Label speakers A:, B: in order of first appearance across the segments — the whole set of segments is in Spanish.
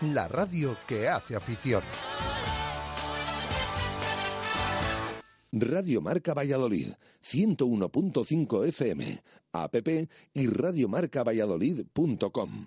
A: la radio que hace afición.
B: Radio Marca Valladolid, 101.5 FM, app y radiomarcavalladolid.com.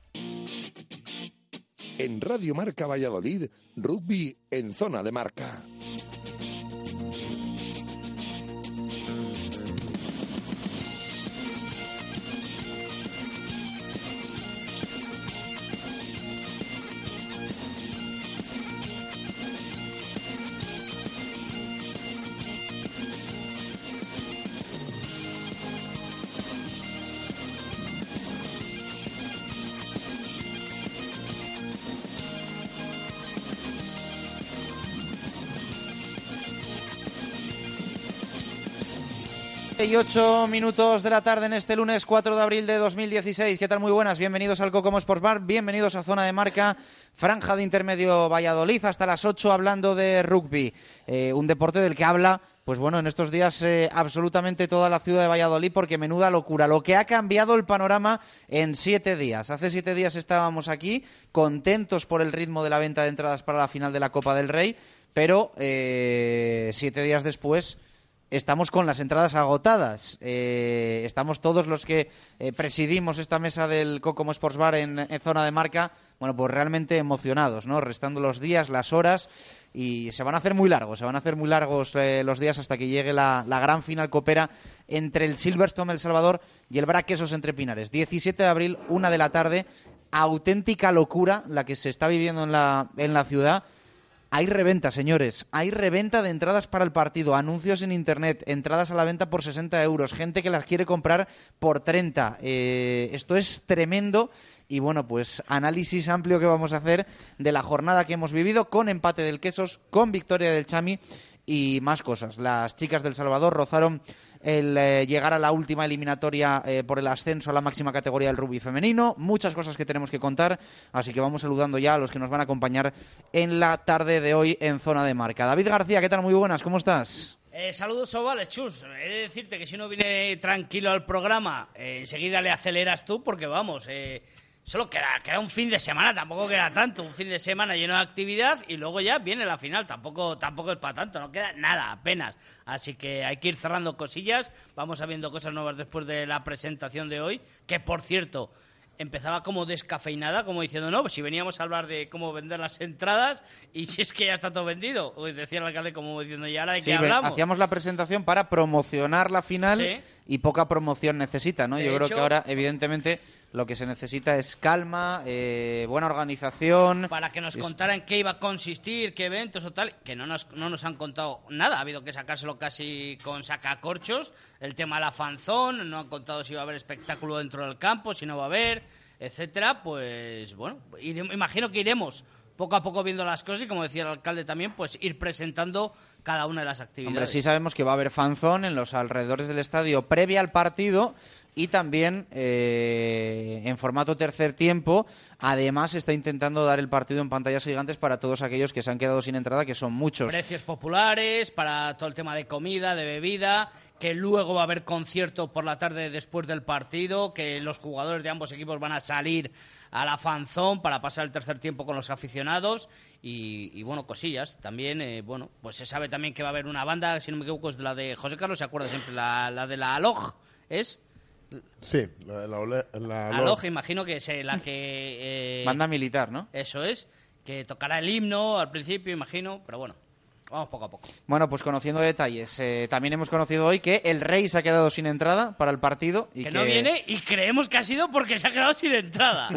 B: En Radio Marca Valladolid, rugby en zona de marca.
C: 8 minutos de la tarde en este lunes 4 de abril de 2016. ¿Qué tal? Muy buenas. Bienvenidos al Cocomo Sports Bar. Bienvenidos a Zona de Marca, franja de intermedio Valladolid. Hasta las 8 hablando de rugby. Eh, un deporte del que habla, pues bueno, en estos días eh, absolutamente toda la ciudad de Valladolid porque menuda locura. Lo que ha cambiado el panorama en siete días. Hace siete días estábamos aquí contentos por el ritmo de la venta de entradas para la final de la Copa del Rey. Pero eh, siete días después estamos con las entradas agotadas. Eh, estamos todos los que eh, presidimos esta mesa del Cocomo Sports Bar en, zona de marca, bueno, pues realmente emocionados, ¿no? Restando los días, las horas y se van a hacer muy largos, se van a hacer muy largos eh, los días hasta que llegue la, gran final copera entre el Silverstone El Salvador y el Braquesos entre Pinares. 17 de abril, una de la tarde, auténtica locura la que se está viviendo en la ciudad hay reventa, señores. Hay reventa de entradas para el partido, anuncios en Internet, entradas a la venta por 60 euros, gente que las quiere comprar por 30. Eh, esto es tremendo. Y bueno, pues análisis amplio que vamos a hacer de la jornada que hemos vivido con empate del Quesos, con victoria del Chami y más cosas. Las chicas del Salvador rozaron el eh, llegar a la última eliminatoria eh, por el ascenso a la máxima categoría del rugby femenino. Muchas cosas que tenemos que contar, así que vamos saludando ya a los que nos van a acompañar en la tarde de hoy en Zona de Marca. David García, ¿qué tal? Muy buenas, ¿cómo estás?
D: Eh, saludos, chavales, chus. He de decirte que si no viene tranquilo al programa, enseguida le aceleras tú, porque vamos, Solo queda, queda un fin de semana, tampoco queda tanto, un fin de semana lleno de actividad y luego ya viene la final, tampoco, tampoco es para tanto, no queda nada, apenas. Así que hay que ir cerrando cosillas, vamos sabiendo cosas nuevas después de la presentación de hoy, que por cierto, empezaba como descafeinada, como diciendo, no, pues si veníamos a hablar de cómo vender las entradas y si es que ya está todo vendido. Hoy decía el alcalde como diciendo, ¿y ahora de qué hablamos?
C: hacíamos la presentación para promocionar la final y poca promoción necesita, ¿no? Yo creo que ahora, evidentemente, lo que se necesita es calma, eh, buena organización.
D: Para que nos contaran qué iba a consistir, qué eventos o tal, que no nos, no nos han contado nada. Ha habido que sacárselo casi con sacacorchos. El tema de la fanzón, no han contado si va a haber espectáculo dentro del campo, si no va a haber, etcétera. Pues bueno, imagino que iremos poco a poco viendo las cosas y como decía el alcalde también, pues ir presentando cada una de las actividades.
C: Hombre, sí sabemos que va a haber fanzón en los alrededores del estadio previa al partido y también eh, en formato tercer tiempo. Además, está intentando dar el partido en pantallas gigantes para todos aquellos que se han quedado sin entrada, que son muchos.
D: Precios populares para todo el tema de comida, de bebida, que luego va a haber concierto por la tarde después del partido, que los jugadores de ambos equipos van a salir a la fanzón para pasar el tercer tiempo con los aficionados y, y bueno, cosillas. También, eh, bueno, pues se sabe también que va a haber una banda, si no me equivoco, es de la de José Carlos, ¿se acuerda siempre? La, la de la Aloj, ¿es?
E: Sí, la, la, ole- la-
D: Aloj, imagino que es eh, la que... eh,
C: Banda militar, ¿no?
D: Eso es, que tocará el himno al principio, imagino, pero bueno, vamos poco a poco.
C: Bueno, pues conociendo detalles, eh, también hemos conocido hoy que el Rey se ha quedado sin entrada para el partido y
D: que, no viene y creemos que ha sido porque se ha quedado sin entrada.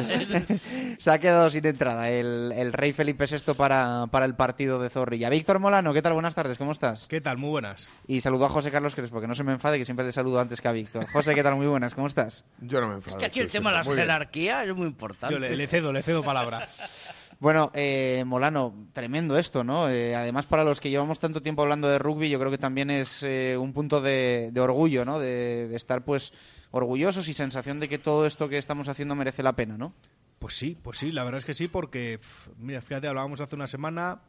C: se ha quedado sin entrada el, el Rey Felipe VI para, para el partido de Zorrilla. Víctor Molano, ¿qué tal? Buenas tardes, ¿cómo estás?
F: ¿Qué tal? Muy buenas.
C: Y saludo a José Carlos Crespo, que no se me enfade, que siempre le saludo antes que a Víctor. José, ¿qué tal? Muy buenas, ¿cómo estás?
E: Yo no me enfado.
D: es que aquí el tema de la jerarquía es muy importante.
F: Yo le, le cedo, le cedo palabra.
C: Bueno, eh, Molano, tremendo esto, ¿no? Eh, además, para los que llevamos tanto tiempo hablando de rugby, yo creo que también es eh, un punto de, orgullo, ¿no? De, de estar, pues, orgullosos y sensación de que todo esto que estamos haciendo merece la pena, ¿no?
F: Pues sí, pues sí, la verdad es que sí, porque, mira, fíjate, hablábamos hace una semana,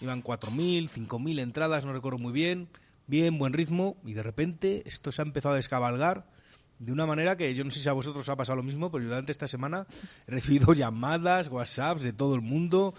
F: iban 4.000, 5.000 entradas, no recuerdo muy bien, bien, buen ritmo, y de repente esto se ha empezado a descabalgar de una manera que yo no sé si a vosotros os ha pasado lo mismo, pero yo durante esta semana he recibido llamadas, WhatsApps de todo el mundo.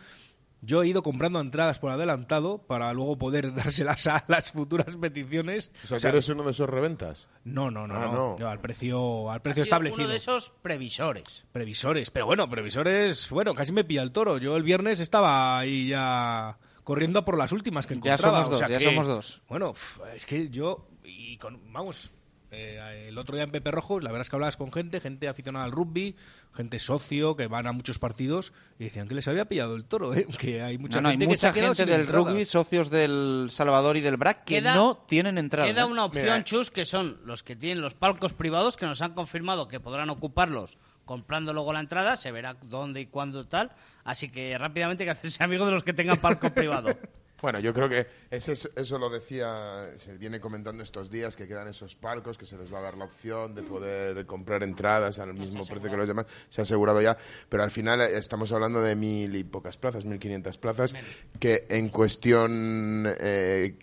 F: Yo he ido comprando entradas por adelantado para luego poder dárselas a las futuras peticiones.
E: O sea,
F: O
E: que
F: sea,
E: eres uno de esos reventas.
F: No, no, no,
E: Ah,
F: no,
E: no.
F: no, al precio, al
D: Ha
F: precio
D: sido
F: establecido.
D: uno de esos previsores.
F: Previsores, pero bueno, previsores, bueno, casi me pilla el toro. Yo el viernes estaba ahí ya corriendo a por las últimas que
C: Ya
F: encontraba.
C: somos
F: o
C: dos,
F: sea
C: ya
F: que,
C: somos dos.
F: Bueno, es que yo, y con, vamos, eh, el otro día en Pepe Rojos, la verdad es que hablabas con gente, gente aficionada al rugby, gente socio, que van a muchos partidos, y decían que les había pillado el toro, ¿eh? que hay mucha
C: no, no, hay
F: gente que se
C: mucha
F: ha
C: gente del rugby, socios del Salvador y del BRAC, que
D: Queda-
C: no tienen entrada.
D: Queda
C: ¿eh?
D: una opción,
E: Mira.
D: Chus, que son los que tienen los palcos privados, que nos han confirmado que podrán ocuparlos comprando luego la entrada, se verá dónde y cuándo y tal. Así que rápidamente hay que hacerse amigo de los que tengan palco privado.
E: Bueno, yo creo que ese, eso lo decía, se viene comentando estos días, que quedan esos palcos, que se les va a dar la opción de poder comprar entradas al mismo precio que los demás. Se ha asegurado ya, pero al final eh, estamos hablando de mil y pocas plazas, mil quinientas plazas, que en cuestión... eh,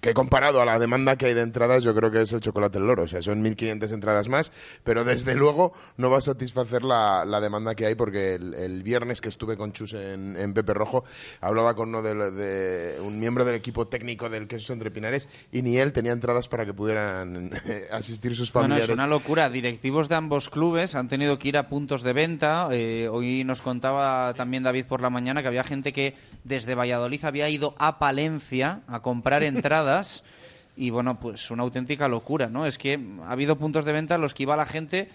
E: que comparado a la demanda que hay de entradas, yo creo que es el chocolate el loro. O sea, son 1.500 entradas más, pero desde luego no va a satisfacer la, la demanda que hay porque el, el viernes que estuve con Chus en, en Pepe Rojo, hablaba con uno de, de- un miembro del equipo técnico del Queso Entre Pinares y ni él tenía entradas para que pudieran asistir sus familiares.
C: es una locura. Directivos de ambos clubes han tenido que ir a puntos de venta. Eh, hoy nos contaba también David por la mañana que había gente que desde Valladolid había ido a Palencia a comprar entradas. Y bueno, pues una auténtica locura, ¿no? Es que ha habido puntos de venta en los que iba la gente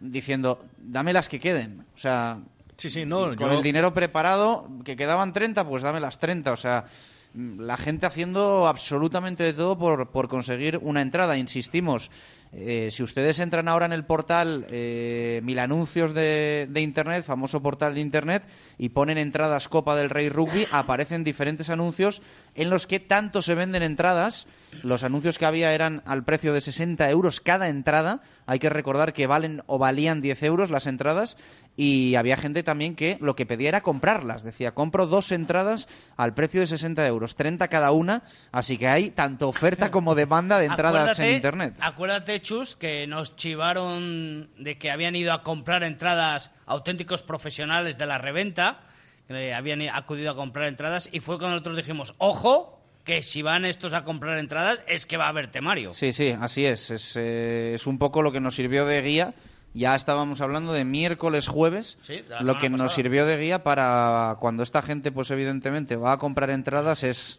C: diciendo, dame las que queden. O sea,
F: Sí, sí, no,
C: con
F: yo-
C: el dinero preparado, que quedaban 30, pues dame las 30. O sea, la gente haciendo absolutamente de todo por, por conseguir una entrada. Insistimos, eh, si ustedes entran ahora en el portal eh, Mil Anuncios de, de Internet, famoso portal de Internet, y ponen entradas Copa del Rey Rugby, aparecen diferentes anuncios en los que tanto se venden entradas. Los anuncios que había eran al precio de 60 euros cada entrada. Hay que recordar que valen o valían 10 euros las entradas. Y había gente también que lo que pedía era comprarlas. Decía, compro dos entradas al precio de 60 euros, 30 cada una. Así que hay tanto oferta como demanda de entradas en Internet.
D: Acuérdate, Que nos chivaron de que habían ido a comprar entradas auténticos profesionales de la reventa, que habían acudido a comprar entradas, y fue cuando nosotros dijimos, ojo, que si van estos a comprar entradas es que va a haber temario.
C: Sí, sí, así es. Es, eh, es un poco lo que nos sirvió de guía. Ya estábamos hablando de miércoles, jueves,
D: Sí, de la
C: lo que nos sirvió de guía para cuando esta gente, pues evidentemente, va a comprar entradas es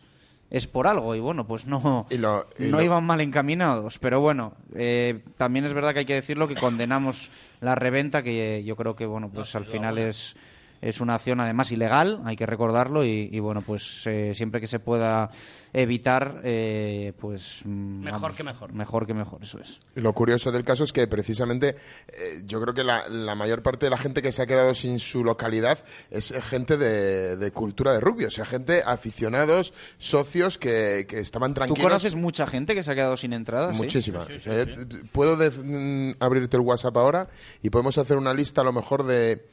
C: es por algo y bueno, pues no
E: Y lo- y
C: no
E: lo-
C: iban mal encaminados, pero bueno, eh, también es verdad que hay que decirlo que condenamos la reventa, que yo creo que bueno, pues al final es Es una acción además ilegal, hay que recordarlo, y, y bueno, pues eh, siempre que se pueda evitar, eh, pues... mm,
D: Mejor
C: vamos,
D: que mejor.
C: Mejor que mejor, eso es.
E: Lo curioso del caso es que precisamente eh, yo creo que la, la mayor parte de la gente que se ha quedado sin su localidad es gente de, de cultura de rugby, o sea, gente aficionados, socios que, que estaban
C: ¿Tú
E: tranquilos.
C: conoces mucha gente que se ha quedado sin entradas? sí?
E: Muchísima. Eh, Puedo mm, abrirte el WhatsApp ahora y podemos hacer una lista a lo mejor de...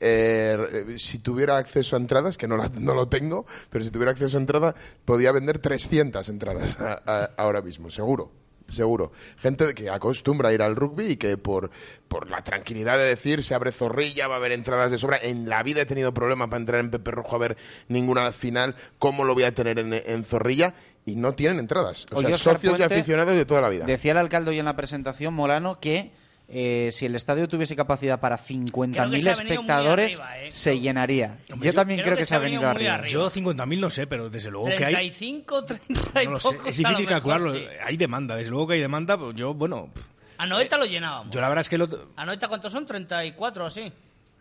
E: eh, si tuviera acceso a entradas, que no, la- no lo tengo, pero si tuviera acceso a entradas, podía vender 300 entradas a- a- ahora mismo, seguro. Seguro. Gente que acostumbra a ir al rugby y que por, por la tranquilidad de decir se abre zorrilla, va a haber entradas de sobra. En la vida he tenido problemas para entrar en Pepe Rojo a ver ninguna final. ¿Cómo lo voy a tener en, en zorrilla? Y no tienen entradas. O sea, socios y aficionados de toda la vida.
C: Decía el alcalde hoy en la presentación, Molano, que eh, si el estadio tuviese capacidad para 50.000
D: Creo que se ha venido muy
C: espectadores,
D: arriba, ¿eh?
C: se llenaría.
F: Hombre,
C: yo,
F: yo
C: también
D: creo
C: creo
D: que
C: que, se ha venido arriba.
D: arriba.
F: Yo 50.000 no sé, pero desde luego que hay...
D: 35, 30 y
F: No lo sé,
D: pocos
F: es difícil
D: mejor,
F: calcularlo.
D: sí.
F: Hay demanda, desde luego que hay demanda. pues Yo, bueno, pff,
D: A Noeta lo llenábamos.
F: yo la verdad es que lo-
D: ¿A Noeta cuántos son? ¿34 o así?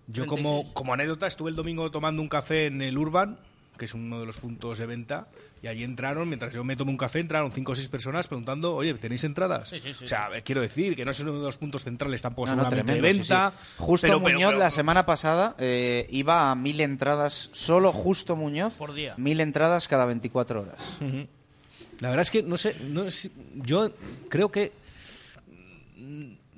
F: yo
D: 36.
F: como, como anécdota estuve el domingo tomando un café en el Urban, que es uno de los puntos de venta, y allí entraron, mientras yo me tomé un café, entraron cinco o seis personas preguntando, oye, ¿tenéis entradas?
D: Sí, sí, sí,
F: o sea, quiero decir que no es uno de los puntos centrales tampoco
C: No, no,
F: seguramente de
C: tremendo,
F: venta.
C: sí. Justo
F: pero- pero-
C: Muñoz
F: pero-
C: la semana pasada eh, iba a mil entradas, solo Justo Muñoz,
D: Por día.
C: mil entradas cada 24 horas.
F: La verdad es que no sé, no yo creo que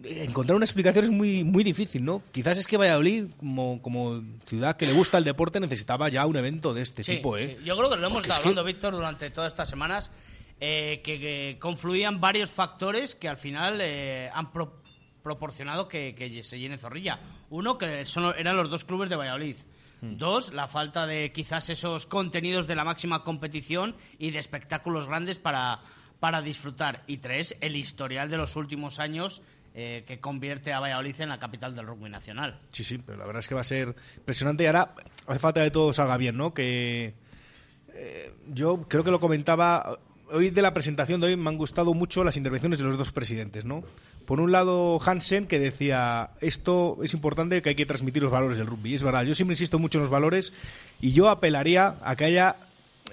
F: encontrar una explicación es muy muy difícil, ¿no? Quizás es que Valladolid, como, como ciudad que le gusta el deporte, necesitaba ya un evento de este
D: Sí,
F: tipo, ¿eh?
D: sí. Yo creo que lo hemos
F: Porque
D: estado
F: es que-
D: hablando, Víctor, durante todas estas semanas, eh, que, que confluían varios factores que al final eh, han pro- proporcionado que, que se llene Zorrilla. Uno, que son, eran los dos clubes de Valladolid.
F: Hmm.
D: Dos, la falta de quizás esos contenidos de la máxima competición y de espectáculos grandes para, para disfrutar. Y tres, el historial de los últimos años eh, que convierte a Valladolid en la capital del rugby nacional.
F: Sí, sí, pero la verdad es que va a ser impresionante y ahora hace falta que todo salga bien, ¿no? Que eh, yo creo que lo comentaba hoy de la presentación de hoy me han gustado mucho las intervenciones de los dos presidentes, ¿no? Por un lado Hansen que decía esto es importante que hay que transmitir los valores del rugby, Y es verdad. Yo siempre insisto mucho en los valores y yo apelaría a que haya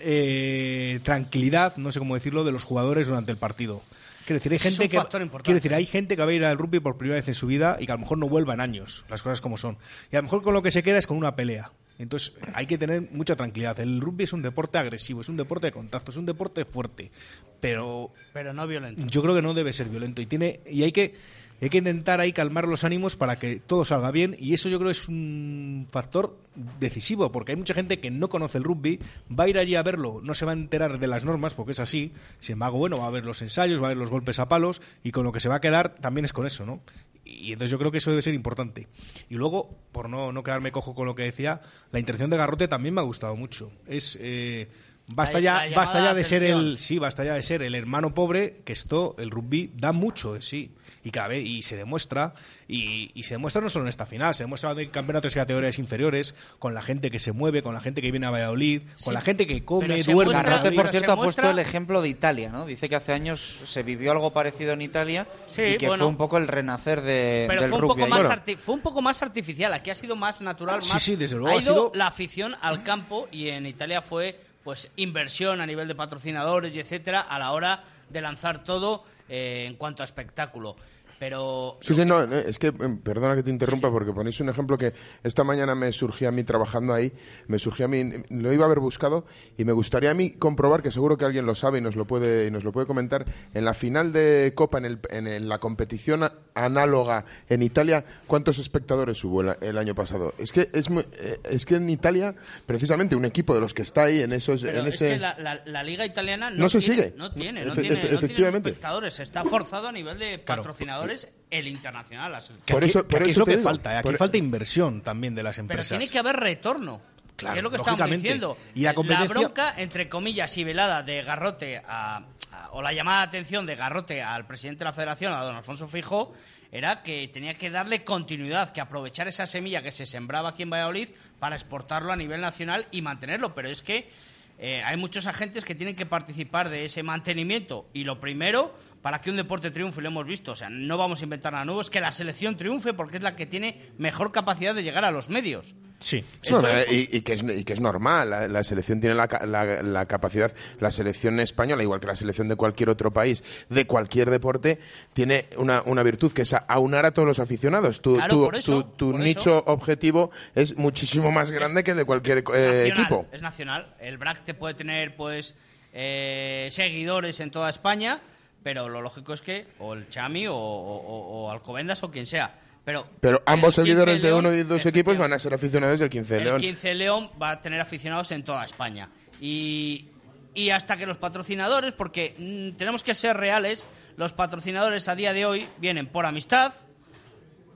F: eh, tranquilidad, no sé cómo decirlo, de los jugadores durante el partido. Quiero decir, hay gente que quiero decir, hay gente que va a ir al rugby por primera vez en su vida y que a lo mejor no vuelva en años, las cosas como son. Y a lo mejor con lo que se queda es con una pelea. Entonces hay que tener mucha tranquilidad. El rugby es un deporte agresivo, es un deporte de contacto, es un deporte fuerte, pero
D: Pero no violento.
F: yo creo que no debe ser violento y tiene y hay que hay que intentar ahí calmar los ánimos para que todo salga bien y eso yo creo es un factor decisivo porque hay mucha gente que no conoce el rugby va a ir allí a verlo no se va a enterar de las normas porque es así sin embargo bueno va a ver los ensayos va a ver los golpes a palos y con lo que se va a quedar también es con eso no y entonces yo creo que eso debe ser importante. Y luego por no, no quedarme cojo con lo que decía la intervención de Garrote también me ha gustado mucho. Es eh, Basta ya, basta ya de ser el, sí, basta ya de ser el hermano pobre, que esto, el rugby da mucho de sí. Y cada vez, y se demuestra, y, y se demuestra no solo en esta final, se demuestra en campeonatos de categorías inferiores, con la gente que se mueve, con la gente que viene a Valladolid, con
D: Sí,
F: la gente que come, duerme.
C: Garrote, por cierto,
D: se
C: ha puesto
D: muestra-
C: el ejemplo de Italia, ¿no? Dice que hace años se vivió algo parecido en Italia
D: Sí,
C: y que
D: bueno.
C: fue un poco el renacer de,
D: Pero
C: del
D: fue un,
C: rugby.
D: poco más arti- fue un poco más artificial. Aquí ha sido más natural.
F: Sí,
D: Más...
F: sí, desde luego
D: Ha
F: ha
D: ido
F: sido-
D: la afición al campo y en Italia fue pues inversión a nivel de patrocinadores y etcétera a la hora de lanzar todo eh, en cuanto a espectáculo. Pero
E: Sí, sí, no, es que, eh, perdona que te interrumpa, porque ponéis un ejemplo que esta mañana me surgía a mí trabajando ahí, me surgía a mí, lo iba a haber buscado, y me gustaría a mí comprobar, que seguro que alguien lo sabe y nos lo puede, y nos lo puede comentar, en la final de Copa, en, el, en la competición análoga en Italia, ¿cuántos espectadores hubo el, el año pasado? Es que, es, muy- eh, es que en Italia, precisamente, un equipo de los que está ahí en, esos,
D: Pero
E: en
D: es
E: ese...
D: que la, la- la liga italiana no,
E: No se
D: tiene,
E: sigue.
D: No tiene, no
E: Efe-
D: tiene,
E: efe-
D: no tiene
E: efectivamente.
D: espectadores. Está forzado a nivel de patrocinadores el internacional. la selección.
E: Por eso-
F: que
E: por
F: aquí
E: eso
F: es lo que
E: digo,
F: falta, ¿eh? aquí
E: por-
F: falta inversión también de las
D: Pero
F: empresas.
D: tiene que haber retorno.
F: Claro,
D: que es lo que estamos
F: lógicamente.
D: diciendo.
F: Y la competencia-
D: bronca, entre comillas, y velada de Garrote a, a- o la llamada de atención de Garrote al presidente de la federación, a don Alfonso Fijo, era que tenía que darle continuidad, que aprovechar esa semilla que se sembraba aquí en Valladolid para exportarlo a nivel nacional y mantenerlo. Pero es que eh, hay muchos agentes que tienen que participar de ese mantenimiento. Y lo primero, para que un deporte triunfe, lo hemos visto, o sea, no vamos a inventar nada nuevo, es que la selección triunfe porque es la que tiene mejor capacidad de llegar a los medios.
F: Sí.
E: No,
D: Eso es-
E: y, y que es, y que es normal, la, la selección tiene la, ca- la- la capacidad, la selección española, igual que la selección de cualquier otro país, de cualquier deporte, tiene una, una virtud que es aunar a todos los aficionados. Tu,
D: Claro,
E: tu-
D: por eso,
E: tu- tu
D: por
E: nicho
D: eso.
E: objetivo es muchísimo más grande que el de cualquier eh,
D: nacional,
E: equipo.
D: Es nacional. El BRAC te puede tener, pues, eh, seguidores en toda España, pero lo lógico es que o el Chami o, o- o- Alcobendas o quien sea. Pero,
E: Pero ambos
D: el 15
E: seguidores de
D: León,
E: uno y dos equipos van a ser aficionados del 15 de
D: El
E: León.
D: 15 León va a tener aficionados en toda España. Y, y hasta que los patrocinadores, porque mm, tenemos que ser reales, los patrocinadores a día de hoy vienen por amistad,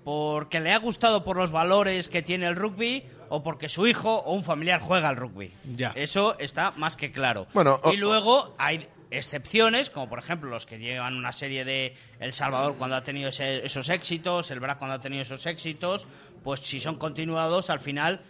D: porque le ha gustado por los valores que tiene el rugby o porque su hijo o un familiar juega al rugby.
F: Ya.
D: Eso está más que claro.
E: Bueno, o-
D: y luego hay excepciones, como por ejemplo los que llevan una serie de El Salvador cuando ha tenido ese- esos éxitos, el BRAC cuando ha tenido esos éxitos, pues si son continuados al final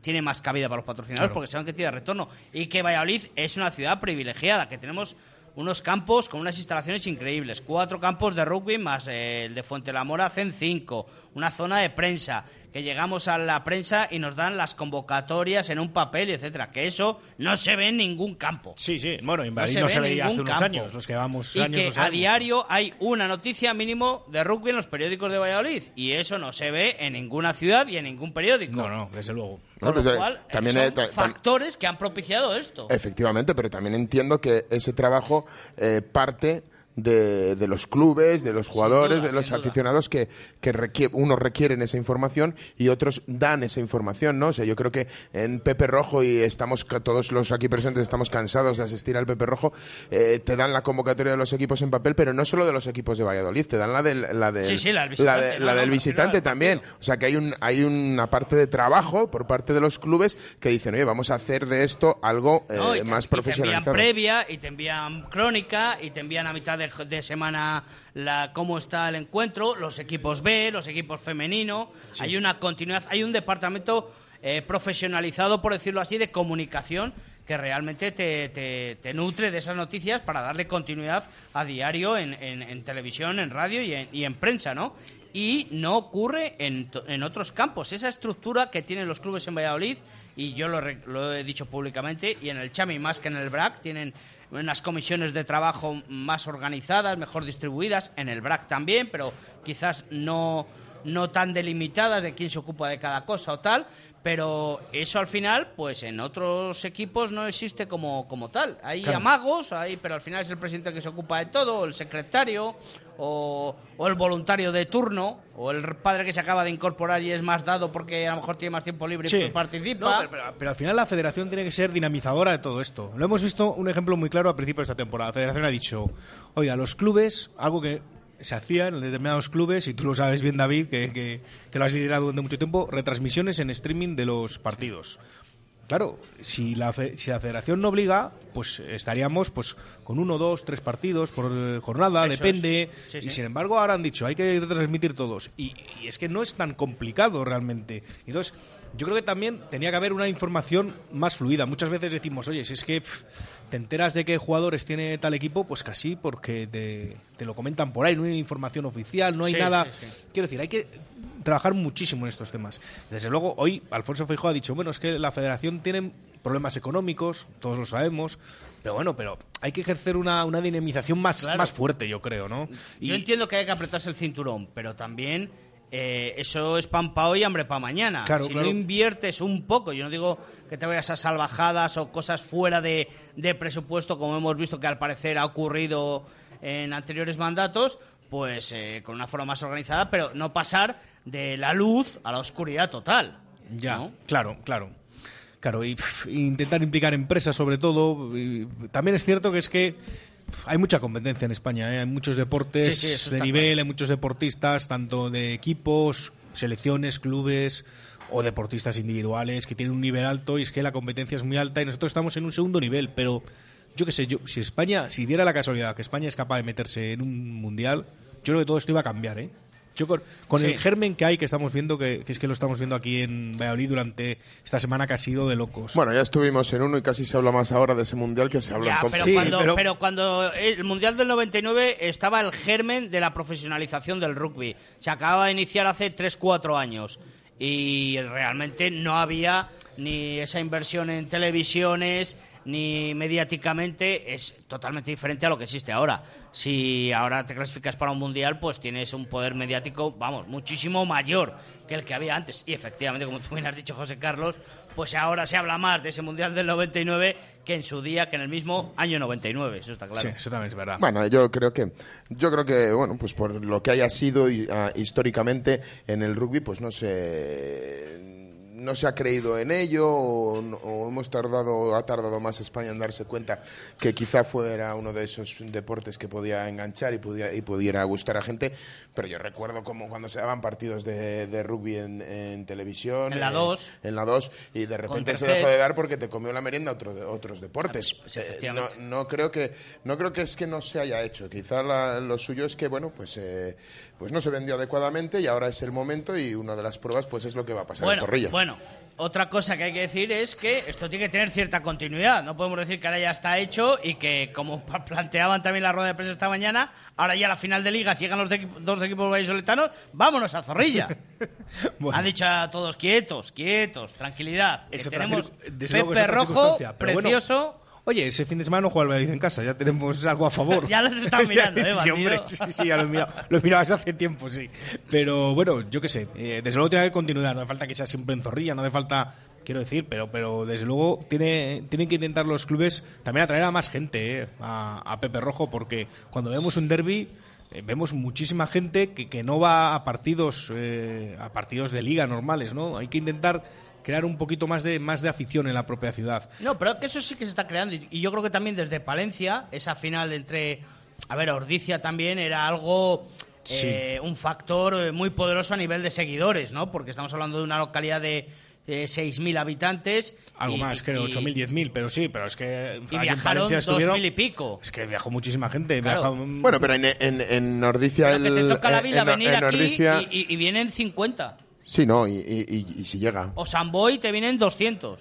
D: tiene más cabida para los patrocinadores
F: Claro.
D: porque saben que tiene retorno. Y que Valladolid es una ciudad privilegiada, que tenemos unos campos con unas instalaciones increíbles, cuatro campos de rugby más el de Fuente la Mora hacen cinco, una zona de prensa, que llegamos a la prensa y nos dan las convocatorias en un papel, etcétera, que eso no se ve en ningún campo.
F: Sí, sí. Bueno, en
D: No se
F: no
D: ve
F: se
D: en
F: veía hace unos
D: campo.
F: años. Los que vamos
D: Y
F: años
D: que a diario hay una noticia mínimo de rugby en los periódicos de Valladolid y eso no se ve en ninguna ciudad y en ningún periódico.
F: No, no, desde luego.
E: No,
D: Con
E: pues,
D: lo cual,
E: también,
D: son
E: tam-
D: factores que han propiciado esto.
E: Efectivamente, pero también entiendo que ese trabajo eh, parte de, de los clubes, de los jugadores,
D: duda,
E: de los aficionados que, que requier- unos requieren esa información y otros dan esa información, ¿no? O sea, yo creo que en Pepe Rojo, y estamos todos los aquí presentes estamos cansados de asistir al Pepe Rojo, eh, te dan la convocatoria de los equipos en papel, pero no solo de los equipos de Valladolid, te dan la del, la del,
D: Sí, sí, la del
E: la
D: visitante,
E: de- la del visitante también. O sea, que hay, un, hay una parte de trabajo por parte de los clubes que dicen, oye, vamos a hacer de esto algo eh,
D: ¿no? Y te-
E: más
D: y te envían
E: profesionalizado.
D: previa y te envían crónica y te envían a mitad de, de semana la cómo está el encuentro, los equipos B, los equipos femenino. Hay una continuidad, hay un departamento eh, profesionalizado, por decirlo así, de comunicación que realmente te, te- te nutre de esas noticias para darle continuidad a diario en, en- en televisión, en radio y en, y en prensa, ¿no? Y no ocurre en, en otros campos. Esa estructura que tienen los clubes en Valladolid, y yo lo, lo he dicho públicamente, y en el Chami más que en el BRAC, tienen unas comisiones de trabajo más organizadas, mejor distribuidas, en el BRAC también, pero quizás no, no tan delimitadas de quién se ocupa de cada cosa o tal, pero eso al final, pues en otros equipos no existe como, como tal. Hay
F: Claro.
D: amagos, hay, pero al final es el presidente el que se ocupa de todo, o el secretario, o, o el voluntario de turno, o el padre que se acaba de incorporar y es más dado porque a lo mejor tiene más tiempo libre
F: Sí.
D: y participa.
F: No, pero, pero- pero al final la federación tiene que ser dinamizadora de todo esto. Lo hemos visto un ejemplo muy claro al principio de esta temporada. La federación ha dicho, oiga, los clubes, algo que se hacía en determinados clubes, y tú lo sabes bien, David, que, que- que lo has liderado durante mucho tiempo, retransmisiones en streaming de los partidos. Claro, si la, fe- si la federación no obliga, pues estaríamos pues con uno, dos, tres partidos por jornada,
D: Eso
F: depende.
D: Sí,
F: y
D: sí.
F: sin embargo ahora han dicho, hay que transmitir todos. Y, y es que no es tan complicado realmente. Entonces, yo creo que también tenía que haber una información más fluida. Muchas veces decimos, oye, si es que te enteras de qué jugadores tiene tal equipo, pues casi porque te, te lo comentan por ahí, no hay información oficial, no hay
D: Sí,
F: nada. Quiero decir, hay que trabajar muchísimo en estos temas. Desde luego, hoy Alfonso Feijóo ha dicho, bueno, es que la federación tiene problemas económicos, todos lo sabemos, pero bueno, pero hay que ejercer una, una dinamización más,
D: Claro.
F: más fuerte, yo creo, ¿no?
D: Yo entiendo que hay que apretarse el cinturón, pero también eh, eso es pan para hoy y hambre para mañana.
F: Claro,
D: si
F: claro.
D: no inviertes un poco, yo no digo que te vayas a salvajadas o cosas fuera de, de presupuesto, como hemos visto que al parecer ha ocurrido en anteriores mandatos, pues eh, con una forma más organizada, pero no pasar de la luz a la oscuridad total.
F: Ya,
D: ¿no?
F: claro, claro. Claro, y intentar implicar empresas sobre todo. y también es cierto que es que hay mucha competencia en España, ¿eh? hay muchos deportes
D: Sí, sí, eso
F: de nivel,
D: claro.
F: hay muchos deportistas, tanto de equipos, selecciones, clubes o deportistas individuales que tienen un nivel alto y es que la competencia es muy alta y nosotros estamos en un segundo nivel, pero yo qué sé, yo, si España, si diera la casualidad que España es capaz de meterse en un mundial, yo creo que todo esto iba a cambiar, ¿eh? Yo con, con
D: Sí.
F: el germen que hay, que estamos viendo, que, que es que lo estamos viendo aquí en Valladolid durante esta semana que ha sido de locos.
E: Bueno, ya estuvimos en uno y casi se habla más ahora de ese mundial que se habla
D: Ya,
E: entonces.
D: pero,
F: Sí,
D: cuando,
F: pero-
D: pero cuando el Mundial del 99 estaba el germen de la profesionalización del rugby. Se acababa de iniciar hace 3-4 años. y realmente no había ni esa inversión en televisiones ni mediáticamente es totalmente diferente a lo que existe ahora. Si ahora te clasificas para un mundial, pues tienes un poder mediático, vamos, muchísimo mayor que el que había antes. Y efectivamente, como tú bien has dicho, José Carlos, pues ahora se habla más de ese mundial del 99 que en su día, que en el mismo año 99. Eso está claro.
F: Sí, eso también es verdad.
E: Bueno, yo creo que, yo creo que, bueno, pues por lo que haya sido ah, históricamente en el rugby, pues no sé no se ha creído en ello o, o hemos tardado ha tardado más España en darse cuenta que quizá fuera uno de esos deportes que podía enganchar y pudiera, y pudiera gustar a gente. Pero yo recuerdo como cuando se daban partidos de, de rugby en, en televisión
D: En la
E: eh,
D: 2.
E: en la 2 y de repente se dejó de dar porque te comió la merienda otro, otros deportes.
D: Sí,
E: Eh, no, no creo que no creo que es que no se haya hecho. Quizá la- lo suyo es que bueno pues eh, pues no se vendió adecuadamente y ahora es el momento y una de las pruebas pues es lo que va a pasar en Zorrilla
D: bueno, otra cosa que hay que decir es que esto tiene que tener cierta continuidad. No podemos decir que ahora ya está hecho y que, como planteaban también la rueda de prensa esta mañana, ahora ya a la final de liga, si llegan los de dos equipos vallisoletanos, vámonos a Zorrilla.
F: Bueno.
D: Han dicho a todos quietos, quietos, tranquilidad. que
F: Es otra
D: tenemos Pepe Rojo,
F: bueno. Oye, ese fin de semana no juega el Valladolid en casa, ya tenemos algo a favor.
D: Ya los están mirando, ¿eh,
F: sí, hombre, sí, sí, ya lo he mirado. Lo he mirado hace hace tiempo, sí. Pero bueno, yo qué sé, eh, desde luego tiene que haber continuidad, no hace falta que sea siempre en zorrilla, no hace falta, quiero decir, pero pero desde luego tiene, tienen que intentar los clubes también atraer a más gente, eh, a, a Pepe Rojo, porque cuando vemos un derby eh, vemos muchísima gente que, que no va a partidos eh, a partidos de liga normales, ¿no? Hay que intentar crear un poquito más de más de afición en la propia ciudad.
D: No, pero que eso sí que se está creando. Y yo creo que también desde Palencia, esa final entre. A ver, Ordicia también era algo.
F: Sí.
D: eh, un factor eh, muy poderoso a nivel de seguidores, ¿no? Porque estamos hablando de una localidad de eh, 6.000 habitantes.
F: Algo
D: y-
F: más, creo,
D: y-
F: 8.000, 10.000, pero sí, pero es que
D: Y viajaron
F: Valencia estuvieron...
D: 2.000 y pico.
F: Es que viajó muchísima gente.
D: Claro.
F: viajó-
E: Bueno, pero en, en, en Nordicia
D: Pero que
E: el-
D: te toca la vida
E: en-
D: venir
E: en
D: aquí y, y- y vienen 50.
E: Sí, no, y, y- y- y si llega.
D: O Samboy te vienen 200.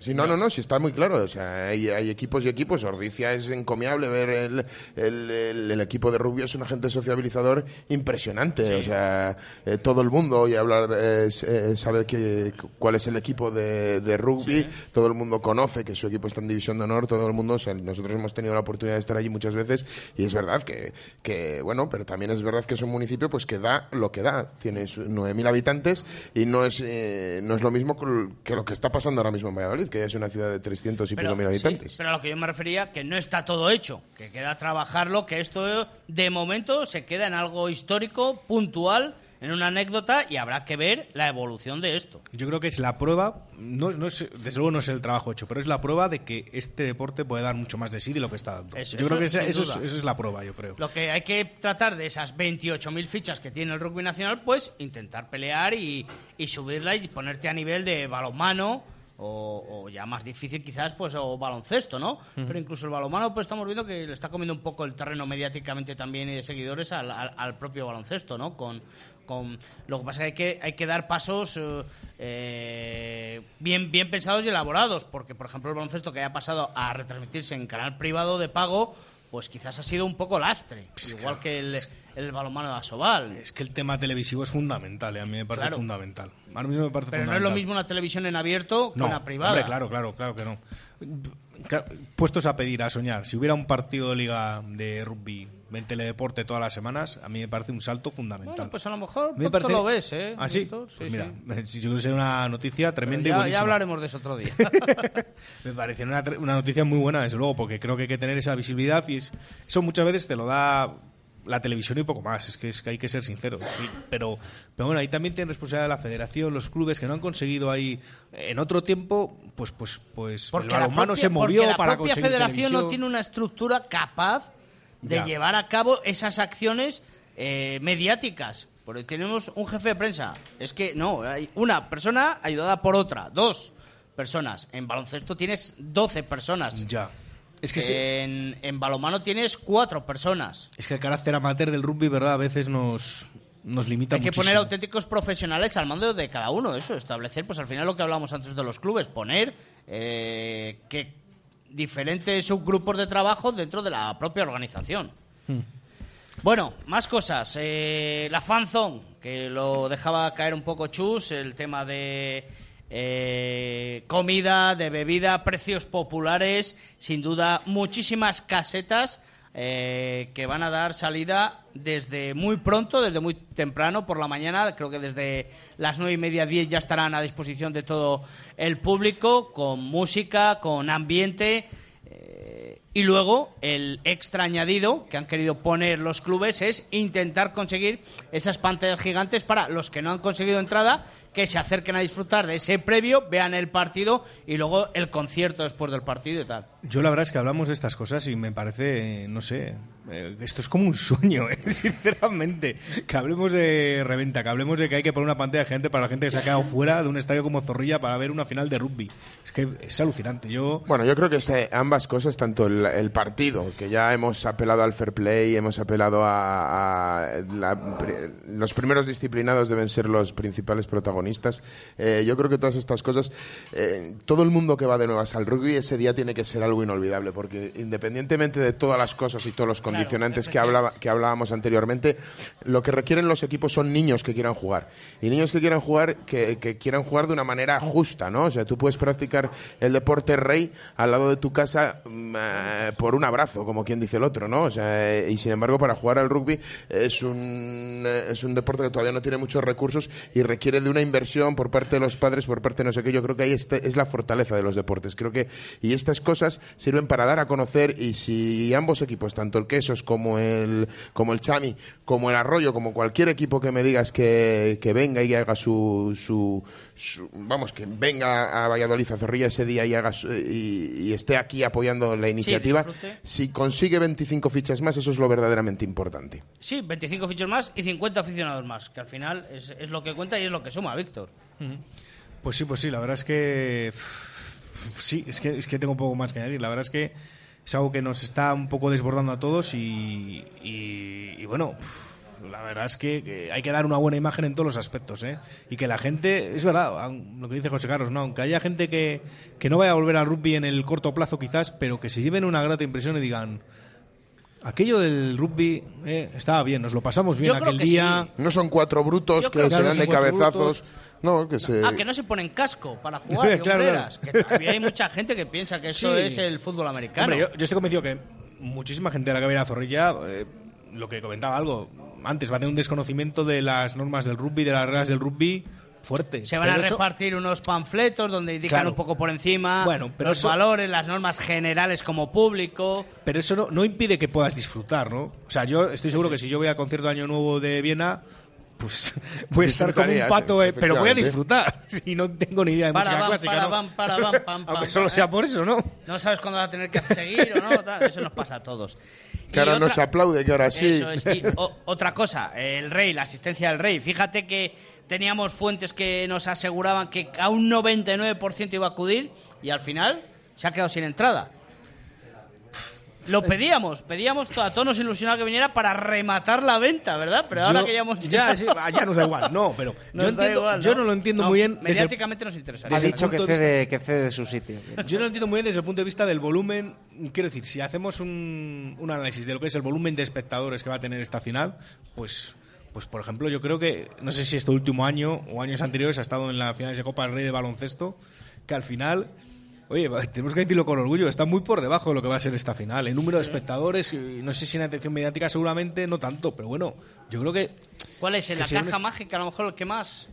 E: Sí, no, no, no, sí está muy claro. O sea, hay, hay equipos y equipos. Ordicia es encomiable ver el, el, el- el equipo de rugby, es un agente sociabilizador impresionante. O sea, eh, todo el mundo hoy hablar eh, sabe que, cuál es el equipo de, de rugby. Todo el mundo conoce que su equipo está en División de Honor. Todo el mundo, o sea, nosotros hemos tenido la oportunidad de estar allí muchas veces y es verdad que, que bueno, pero también es verdad que es un municipio pues que da lo que da. Tiene su- 9.000 habitantes y no es, eh, no es lo mismo que lo que está pasando ahora mismo en Valladolid, que es una ciudad de 300 y pico mil
D: sí,
E: habitantes.
D: pero a lo que yo me refería, que no está todo hecho, que queda trabajarlo, que esto de momento se queda en algo histórico, puntual, en una anécdota y habrá que ver la evolución de esto.
F: Yo creo que es la prueba, no, no es, desde luego no es el trabajo hecho, pero es la prueba de que este deporte puede dar mucho más de sí de lo que está dando.
D: Eso-
F: yo creo que
D: eso,
F: esa, eso es, eso es la prueba, yo creo.
D: Lo que hay que tratar de esas 28.000 fichas que tiene el rugby nacional, pues intentar pelear y, y subirla y ponerte a nivel de balonmano o, o ya más difícil quizás pues o baloncesto, ¿no? Pero incluso el balonmano pues estamos viendo que le está comiendo un poco el terreno mediáticamente también y de seguidores al, al- al propio baloncesto, ¿no? Con, con lo que pasa es que hay que, hay que dar pasos eh, eh, bien bien pensados y elaborados, porque por ejemplo el baloncesto que haya pasado a retransmitirse en canal privado de pago pues quizás ha sido un poco lastre, igual que el, el balonmano de Asobal.
F: Es que el tema televisivo es fundamental, eh, a mí me parece
D: Claro.
F: fundamental. Me parece
D: Pero no es lo mismo una televisión en abierto que una privada.
F: hombre, claro, claro, claro que no. Puestos a pedir, a soñar, si hubiera un partido de liga de rugby en teledeporte todas las semanas, a mí me parece un salto fundamental.
D: Bueno, pues a lo mejor
F: Me parece-
D: lo ves, ¿eh?
F: ¿Ah, sí? Pues mira, si yo creo que sería una noticia tremenda y
D: ya, ya
F: buenísima.
D: hablaremos de eso otro día.
F: Me parece una, una noticia muy buena, desde luego, porque creo que hay que tener esa visibilidad y es- eso muchas veces te lo da la televisión y poco más. Es que, es que hay que ser sinceros. sí. Pero, pero bueno, ahí también tiene responsabilidad la federación, los clubes que no han conseguido ahí en otro tiempo, pues pues pues
D: Porque
F: el
D: la
F: balonmano se movió
D: porque la
F: para
D: propia
F: conseguir
D: federación no tiene una estructura capaz de
F: Ya.
D: llevar a cabo esas acciones eh, mediáticas. Porque tenemos un jefe de prensa. Es que no, hay una persona ayudada por otra, dos personas. En baloncesto tienes 12 personas.
F: Ya. Es que, se-
D: en, en balonmano tienes cuatro personas.
F: es que el carácter amateur del rugby, ¿verdad? A veces nos, nos limita
D: Hay que poner auténticos profesionales al mando de cada uno, eso, establecer, pues al final lo que hablamos antes de los clubes, poner eh, que diferentes subgrupos de trabajo dentro de la propia organización.
F: Hmm.
D: Bueno, más cosas. Eh, la fanzone, que lo dejaba caer un poco chus, el tema de eh, comida, de bebida, precios populares, sin duda muchísimas casetas eh, que van a dar salida desde muy pronto, desde muy temprano por la mañana. Creo que desde las nueve y media, diez ya estarán a disposición de todo el público, con música, con ambiente. Eh, y luego el extra añadido que han querido poner los clubes es intentar conseguir esas pantallas gigantes para los que no han conseguido entrada que se acerquen a disfrutar de ese previo, vean el partido y luego el concierto después del partido y tal.
F: Yo la verdad es que hablamos de estas cosas y me parece, no sé, eh, esto es como un sueño, eh, sinceramente. Que hablemos de reventa, que hablemos de que hay que poner una pantalla gigante para la gente que se ha quedado fuera de un estadio como Zorrilla para ver una final de rugby. Es que es alucinante. Yo
E: Bueno, yo creo que es, ambas cosas, tanto el, el partido, que ya hemos apelado al fair play, hemos apelado a, a la- los primeros disciplinados deben ser los principales protagonistas. Eh, yo creo que todas estas cosas, eh, todo el mundo que va de nuevas al rugby ese día tiene que ser algo inolvidable, porque independientemente de todas las cosas y todos los condicionantes que, hablaba, que hablábamos anteriormente, lo que requieren los equipos son niños que quieran jugar. Y niños que quieran jugar, que, que quieran jugar de una manera justa, ¿no? O sea, tú puedes practicar el deporte rey al lado de tu casa mm, eh, por un abrazo, como quien dice el otro, ¿no? O sea, y sin embargo, para jugar al rugby es un, es un deporte que todavía no tiene muchos recursos y requiere de una inversión por parte de los padres, por parte de no sé qué. Yo creo que ahí este- es la fortaleza de los deportes. Creo que, y estas cosas sirven para dar a conocer y si ambos equipos, tanto el Quesos como el, como el Chami, como el Arroyo, como cualquier equipo que me digas que, que venga y haga su, su, su- vamos, que venga a Valladolid a Zorrilla ese día y haga su- y, y esté aquí apoyando la iniciativa,
D: disfrute.
E: si consigue 25 fichas más, eso es lo verdaderamente importante.
D: Sí, 25 fichos más y 50 aficionados más, que al final es, es lo que cuenta y es lo que suma, Víctor.
F: Pues sí, pues sí, la verdad es que sí, es que es que tengo un poco más que añadir. La verdad es que es algo que nos está un poco desbordando a todos y, y- bueno, la verdad es que, hay que dar una buena imagen en todos los aspectos, ¿eh? Y que la gente, es verdad, lo que dice José Carlos, no, aunque haya gente que, que no vaya a volver al rugby en el corto plazo quizás, pero que se lleven una grata impresión y digan, aquello del rugby eh, estaba bien, nos lo pasamos bien
D: Yo
F: aquel
D: que
F: día.
E: No son cuatro brutos
D: Yo
E: que se dan
D: no
E: de cabezazos. No, que se.
D: Ah, que no se ponen casco para jugar,
F: Claro,
D: hombreras, que todavía hay mucha gente que piensa que eso
F: Sí.
D: es el fútbol americano.
F: Hombre, yo, yo estoy convencido que muchísima gente de la que viene a Zorrilla, eh, lo que comentaba algo, antes va a tener un desconocimiento de las normas del rugby, de las reglas del rugby fuerte.
D: Se van a
F: eso-
D: repartir unos panfletos donde indican
F: Claro.
D: un poco por encima
F: Bueno, pero
D: los
F: eso-
D: valores, las normas generales como público.
F: Pero eso no, no impide que puedas disfrutar, ¿no? O sea, yo estoy seguro que si yo voy al concierto de Año Nuevo de Viena, pues voy a estar como un pato, eh, pero voy a disfrutar. Si no tengo ni idea de
D: Para,
F: música
D: bam,
F: clásica,
D: para,
F: ¿no?
D: bam, para, bam, pam,
F: Aunque
D: pam,
F: solo
D: pam,
F: sea
D: ¿eh?
F: por eso, ¿no?
D: No sabes cuándo vas a tener que seguir o no, tal, eso nos pasa a todos.
E: Que
D: Y
E: ahora no
D: otra-
E: se aplaude, que ahora sí.
D: Eso es. Y o- otra cosa, el rey, la asistencia del rey. Fíjate que teníamos fuentes que nos aseguraban que a un 99% iba a acudir y al final se ha quedado sin entrada. Lo pedíamos, pedíamos a todos nos ilusionaba que viniera para rematar la venta, ¿verdad? Pero ahora
F: Yo-
D: que ya hemos
F: ya, sí, ya nos da igual, no, pero
D: Nos
F: yo, entiendo,
D: igual,
F: yo no lo entiendo
D: No,
F: muy bien. desde
D: Mediáticamente nos interesaría.
G: Ha
F: Desde
G: dicho que
F: de
G: cede, que cede su sitio.
F: Yo no lo entiendo muy bien desde el punto de vista del volumen. Quiero decir, si hacemos un, un análisis de lo que es el volumen de espectadores que va a tener esta final, pues, pues por ejemplo, yo creo que, no sé si este último año o años anteriores ha estado en la finales de Copa del Rey de baloncesto, que al final, oye, tenemos que decirlo con orgullo, está muy por debajo de lo que va a ser esta final. El número de espectadores, y no sé si en atención mediática seguramente no tanto, pero bueno, yo creo que
D: ¿Cuál es? ¿En la caja
F: un-
D: mágica a lo mejor el que más?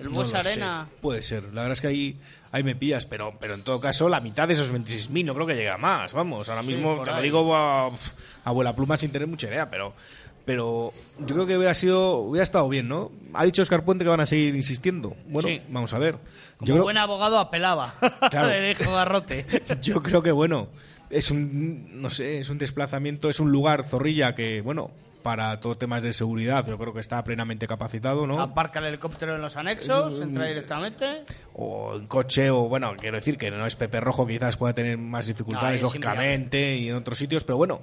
D: El
F: no sé.
D: Arena.
F: Puede ser. La verdad es que ahí, ahí me pillas, pero, pero en todo caso la mitad de esos 26.000 no creo que llegue a más. Vamos, ahora mismo te lo digo a, abuela pluma sin tener mucha idea, pero pero yo creo que hubiera sido hubiera estado bien, ¿no? Ha dicho Oscar Puente que van a seguir insistiendo. Bueno,
D: Sí.
F: vamos a ver.
D: Como
F: Yo creo,
D: buen abogado apelaba.
F: Claro.
D: Le dijo Garrote.
F: yo creo que bueno, es un no sé, es un desplazamiento, es un lugar zorrilla que bueno, para todo temas de seguridad, yo creo que está plenamente capacitado, ¿no?
D: Aparca el helicóptero en los anexos, entra directamente.
F: o en coche o bueno quiero decir que no es Pepe Rojo quizás pueda tener más dificultades
D: No,
F: lógicamente y en otros sitios pero bueno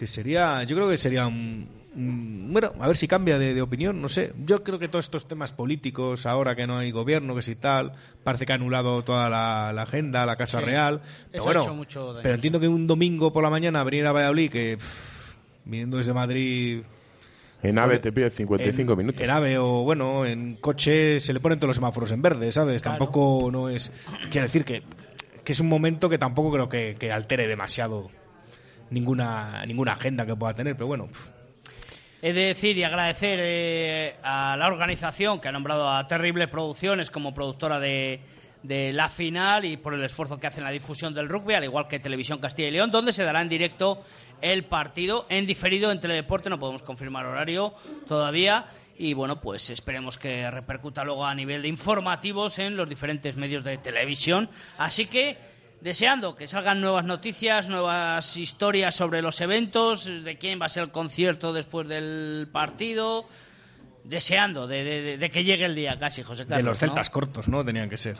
F: que sería yo creo que sería un, un- bueno a ver si cambia de, de opinión no sé yo creo que todos estos temas políticos ahora que no hay gobierno que si tal parece que ha anulado toda la, la agenda la casa
D: Sí.
F: real pero
D: ha
F: bueno
D: hecho mucho daño.
F: pero entiendo que un domingo por la mañana venir a Valladolid que pff, viniendo desde Madrid
E: En AVE te pide 55
F: en,
E: minutos.
F: En AVE o, bueno, en coche se le ponen todos los semáforos en verde, ¿sabes? Tampoco no es. Quiere decir que, que es un momento que tampoco creo que, que altere demasiado ninguna, ninguna agenda que pueda tener, pero bueno.
D: Es de decir y agradecer eh, a la organización que ha nombrado a Terrible Producciones como productora de, de la final y por el esfuerzo que hace en la difusión del rugby, al igual que Televisión Castilla y León, donde se dará en directo el partido en diferido en Teledeporte. No podemos confirmar horario todavía. Y bueno, pues esperemos que repercuta luego a nivel de informativos en los diferentes medios de televisión. Así que deseando que salgan nuevas noticias, nuevas historias sobre los eventos, de quién va a ser el concierto después del partido. Deseando de, de- de que llegue el día casi, José Carlos.
F: de los
D: ¿no?
F: celtas cortos, ¿no? Tenían que ser.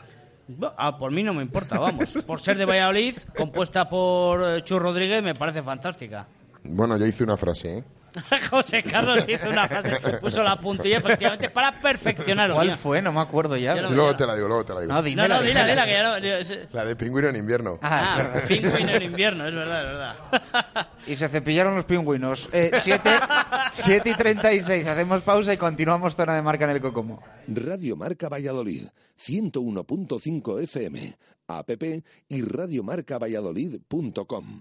D: Ah, por mí no me importa, vamos. Por ser de Valladolid, compuesta por eh, Chu Rodríguez, me parece fantástica.
E: Bueno, yo hice una frase, ¿eh?
D: José Carlos hizo una frase, puso la puntilla efectivamente para perfeccionar el
C: ¿Cuál fue? No me acuerdo ya.
E: Luego te la digo, luego te la digo.
C: No,
D: No,
C: dímela,
D: no, dila, dila, que ya no...
E: La de pingüino en invierno.
C: Ah,
D: Ah, pingüino en invierno, es verdad, es verdad.
C: Y se cepillaron los pingüinos. 7 y 36. Hacemos pausa y continuamos zona de marca en el Cocomo.
B: Radio Marca Valladolid, 101.5 FM, app y radiomarcavalladolid.com.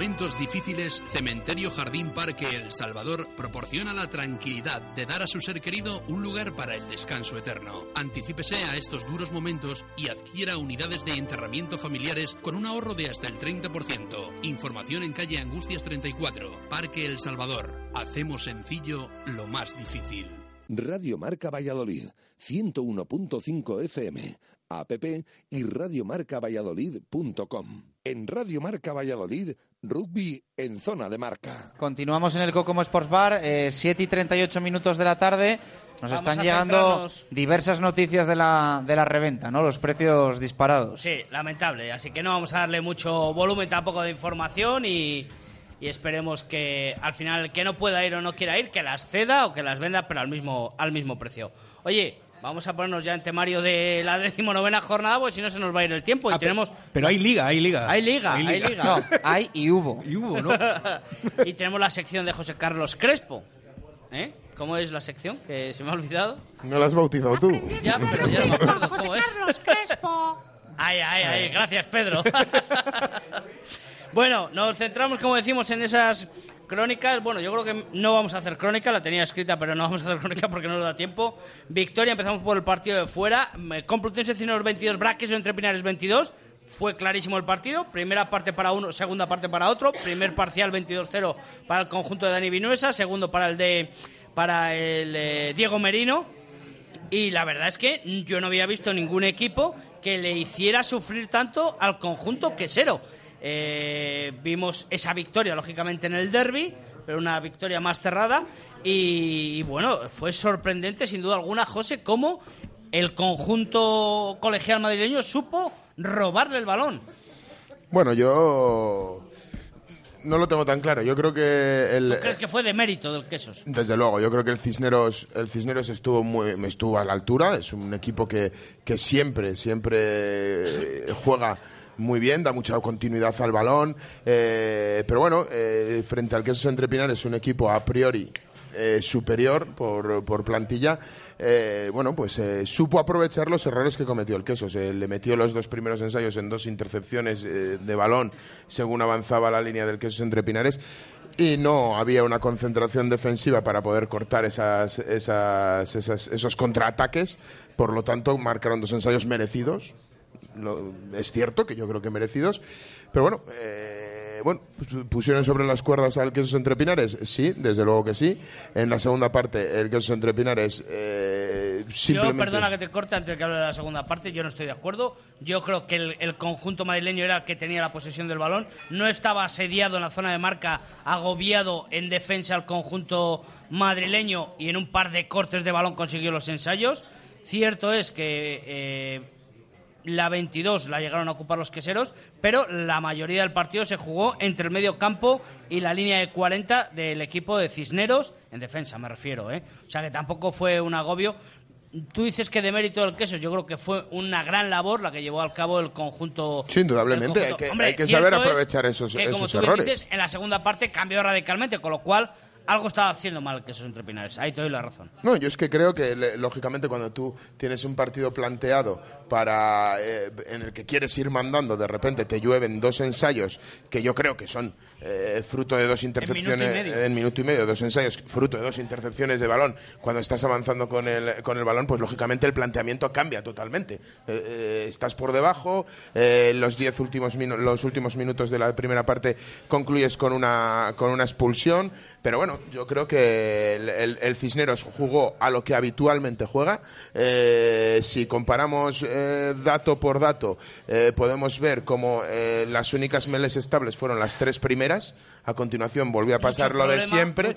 H: En momentos difíciles, Cementerio Jardín Parque El Salvador proporciona la tranquilidad de dar a su ser querido un lugar para el descanso eterno. Anticípese a estos duros momentos y adquiera unidades de enterramiento familiares con un ahorro de hasta el 30%. Información en calle Angustias 34, Parque El Salvador. Hacemos sencillo lo más difícil.
B: Radio Marca Valladolid, 101.5 FM, app y radiomarcavalladolid.com. En Radio Marca Valladolid, rugby en zona de marca.
C: Continuamos en el Cocomo Sports Bar, eh, 7 y 38 minutos de la tarde. Nos
D: Vamos
C: están llegando
D: centrarnos.
C: diversas noticias de la, de la reventa, ¿no? Los precios disparados.
D: Sí, lamentable. Así que no vamos a darle mucho volumen tampoco de información y, y esperemos que al final el que no pueda ir o no quiera ir, que las ceda o que las venda, pero al mismo, al mismo precio. Oye, vamos a ponernos ya en temario de la decimonovena jornada, porque si no se nos va a ir el tiempo. Y
F: Ah, pero-
D: tenemos.
F: Pero hay liga, hay liga.
D: Hay liga, hay liga.
C: No, hay y hubo.
F: Y hubo, ¿no?
D: y tenemos la sección de José Carlos Crespo. ¿Eh? ¿Cómo es la sección? Que se me ha olvidado.
E: ¿No la has bautizado tú?
D: Ya, pero ya no me acuerdo cómo es.
I: Carlos Crespo.
D: Ay, ay, ay, gracias Pedro. bueno, nos centramos, como decimos, en esas crónicas. Bueno, yo creo que no vamos a hacer crónica, la tenía escrita, pero no vamos a hacer crónica porque no nos da tiempo. Victoria, empezamos por el partido de fuera. Complutense Cineros 22, Braques entre Pinares 22. Fue clarísimo el partido. Primera parte para uno, segunda parte para otro. Primer parcial 22-0 para el conjunto de Dani Vinuesa. Segundo para el de para el eh, Diego Merino. Y la verdad es que yo no había visto ningún equipo que le hiciera sufrir tanto al conjunto quesero. Eh, vimos esa victoria, lógicamente, en el derby, pero una victoria más cerrada. Y, y bueno, fue sorprendente, sin duda alguna, José, cómo el conjunto colegial madrileño supo robarle el balón.
E: Bueno, yo no lo tengo tan claro. Yo creo que el,
D: ¿Tú crees que fue de mérito del Quesos?
E: Desde luego, yo creo que el Cisneros, el Cisneros estuvo muy, estuvo a la altura. Es un equipo que, que siempre, siempre juega muy bien, da mucha continuidad al balón, eh, pero bueno, eh, frente al Quesos Entrepinar es un equipo a priori eh, superior por, por plantilla, eh, bueno, pues eh, supo aprovechar los errores que cometió el Queso. Se le metió los dos primeros ensayos en dos intercepciones eh, de balón según avanzaba la línea del Queso entre Pinares y no había una concentración defensiva para poder cortar esas, esas, esas- esos contraataques. Por lo tanto, marcaron dos ensayos merecidos. Es cierto que yo creo que merecidos. Pero bueno, eh, bueno, pues, pusieron sobre las cuerdas al Quesos Entre Pinares. Sí, desde luego que sí. En la segunda parte, el Quesos Entre Pinares eh,
D: Yo, perdona que te corte antes de que hable de la segunda parte, yo no estoy de acuerdo. Yo creo que el, el conjunto madrileño era el que tenía la posesión del balón. No estaba asediado en la zona de marca, agobiado en defensa al conjunto madrileño y en un par de cortes de balón consiguió los ensayos. Cierto es que eh, la 22 la llegaron a ocupar los queseros, pero la mayoría del partido se jugó entre el medio campo y la línea de 40 del equipo de Cisneros, en defensa me refiero, ¿eh? O sea que tampoco fue un agobio. Tú dices que de mérito del queso, yo creo que fue una gran labor la que llevó al cabo el conjunto.
E: Sí, indudablemente, hay que-
D: Hombre,
E: hay que saber aprovechar esos-
D: que, como tú
E: errores.
D: dices, en la segunda parte cambió radicalmente, con lo cual algo estaba haciendo mal el queso entre Pinares. Ahí te doy la razón.
E: No, yo es que creo que lógicamente cuando tú tienes un partido planteado para eh, en el que quieres ir mandando, de repente te llueven dos ensayos que yo creo que son eh, fruto de dos intercepciones
D: medio.
E: en minuto y medio, dos ensayos fruto de dos intercepciones de balón. Cuando estás avanzando con el con el balón, pues lógicamente el planteamiento cambia totalmente. Eh, eh, estás por debajo, eh, los diez últimos los últimos minutos de la primera parte concluyes con una con una expulsión, pero bueno, yo creo que el, el- el Cisneros jugó a lo que habitualmente juega. Eh, si comparamos eh, dato por dato, eh, podemos ver como las únicas meles estables fueron las tres primeras. A continuación volvió a pasar lo de siempre.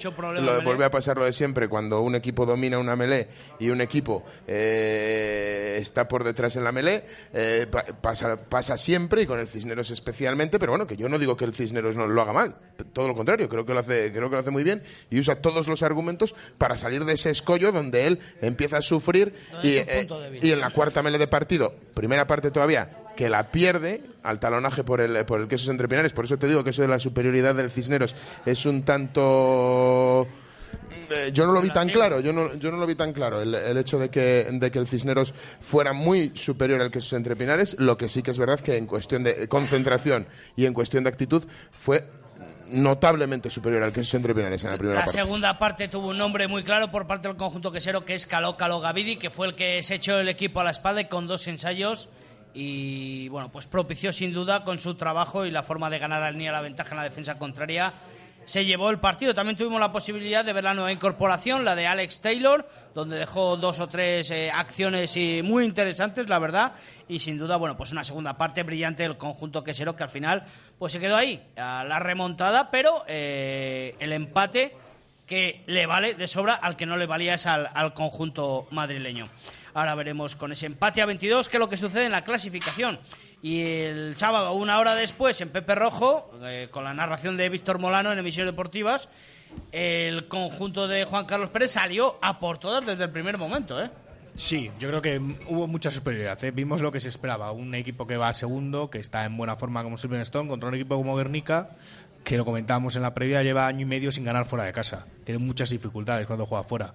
E: Lo- volvió a pasar lo de siempre cuando un equipo domina una melee y un equipo eh, está por detrás en la melee. pa- pasa, pasa siempre y con el Cisneros especialmente, pero bueno, que yo no digo que el Cisneros no lo haga mal. Todo lo contrario, creo que lo hace, creo que lo hace muy bien y usa todos los argumentos para salir de ese escollo donde él empieza a sufrir y, eh, y en la cuarta melee de partido, primera parte todavía, que la pierde al talonaje por el, por el queso entre Pinares. Por eso te digo que eso de la superioridad del Cisneros es un tanto... eh, yo no lo vi tan claro, yo no, yo no lo vi tan claro el, el hecho de que, de que el Cisneros fuera muy superior al queso entre Pinares, lo que sí que es verdad que en cuestión de concentración y en cuestión de actitud fue notablemente superior al queso entre Pinares en la primera
D: La
E: parte.
D: segunda parte tuvo un nombre muy claro por parte del conjunto quesero que es Caló Caló Gavidi, que fue el que se echó el equipo a la espalda y con dos ensayos y bueno, pues propició sin duda con su trabajo y la forma de ganar al Nia la ventaja en la defensa contraria. Se llevó el partido. También tuvimos la posibilidad de ver la nueva incorporación, la de Alex Taylor, donde dejó dos o tres eh, acciones y muy interesantes, la verdad. Y sin duda, bueno, pues una segunda parte brillante del conjunto quesero que al final pues se quedó ahí, a la remontada, pero eh, el empate que le vale de sobra al que no le valía es al, al conjunto madrileño. Ahora veremos con ese empate a 22 qué es lo que sucede en la clasificación. Y el sábado, una hora después, en Pepe Rojo, eh, con la narración de Víctor Molano en Emisiones Deportivas, el conjunto de Juan Carlos Pérez salió a por todas desde el primer momento, ¿eh?
F: Sí, yo creo que hubo mucha superioridad. ¿eh? Vimos lo que se esperaba. Un equipo que va segundo, que está en buena forma como Silverstone, contra un equipo como Guernica, que lo comentábamos en la previa, lleva año y medio sin ganar fuera de casa. Tiene muchas dificultades cuando juega fuera.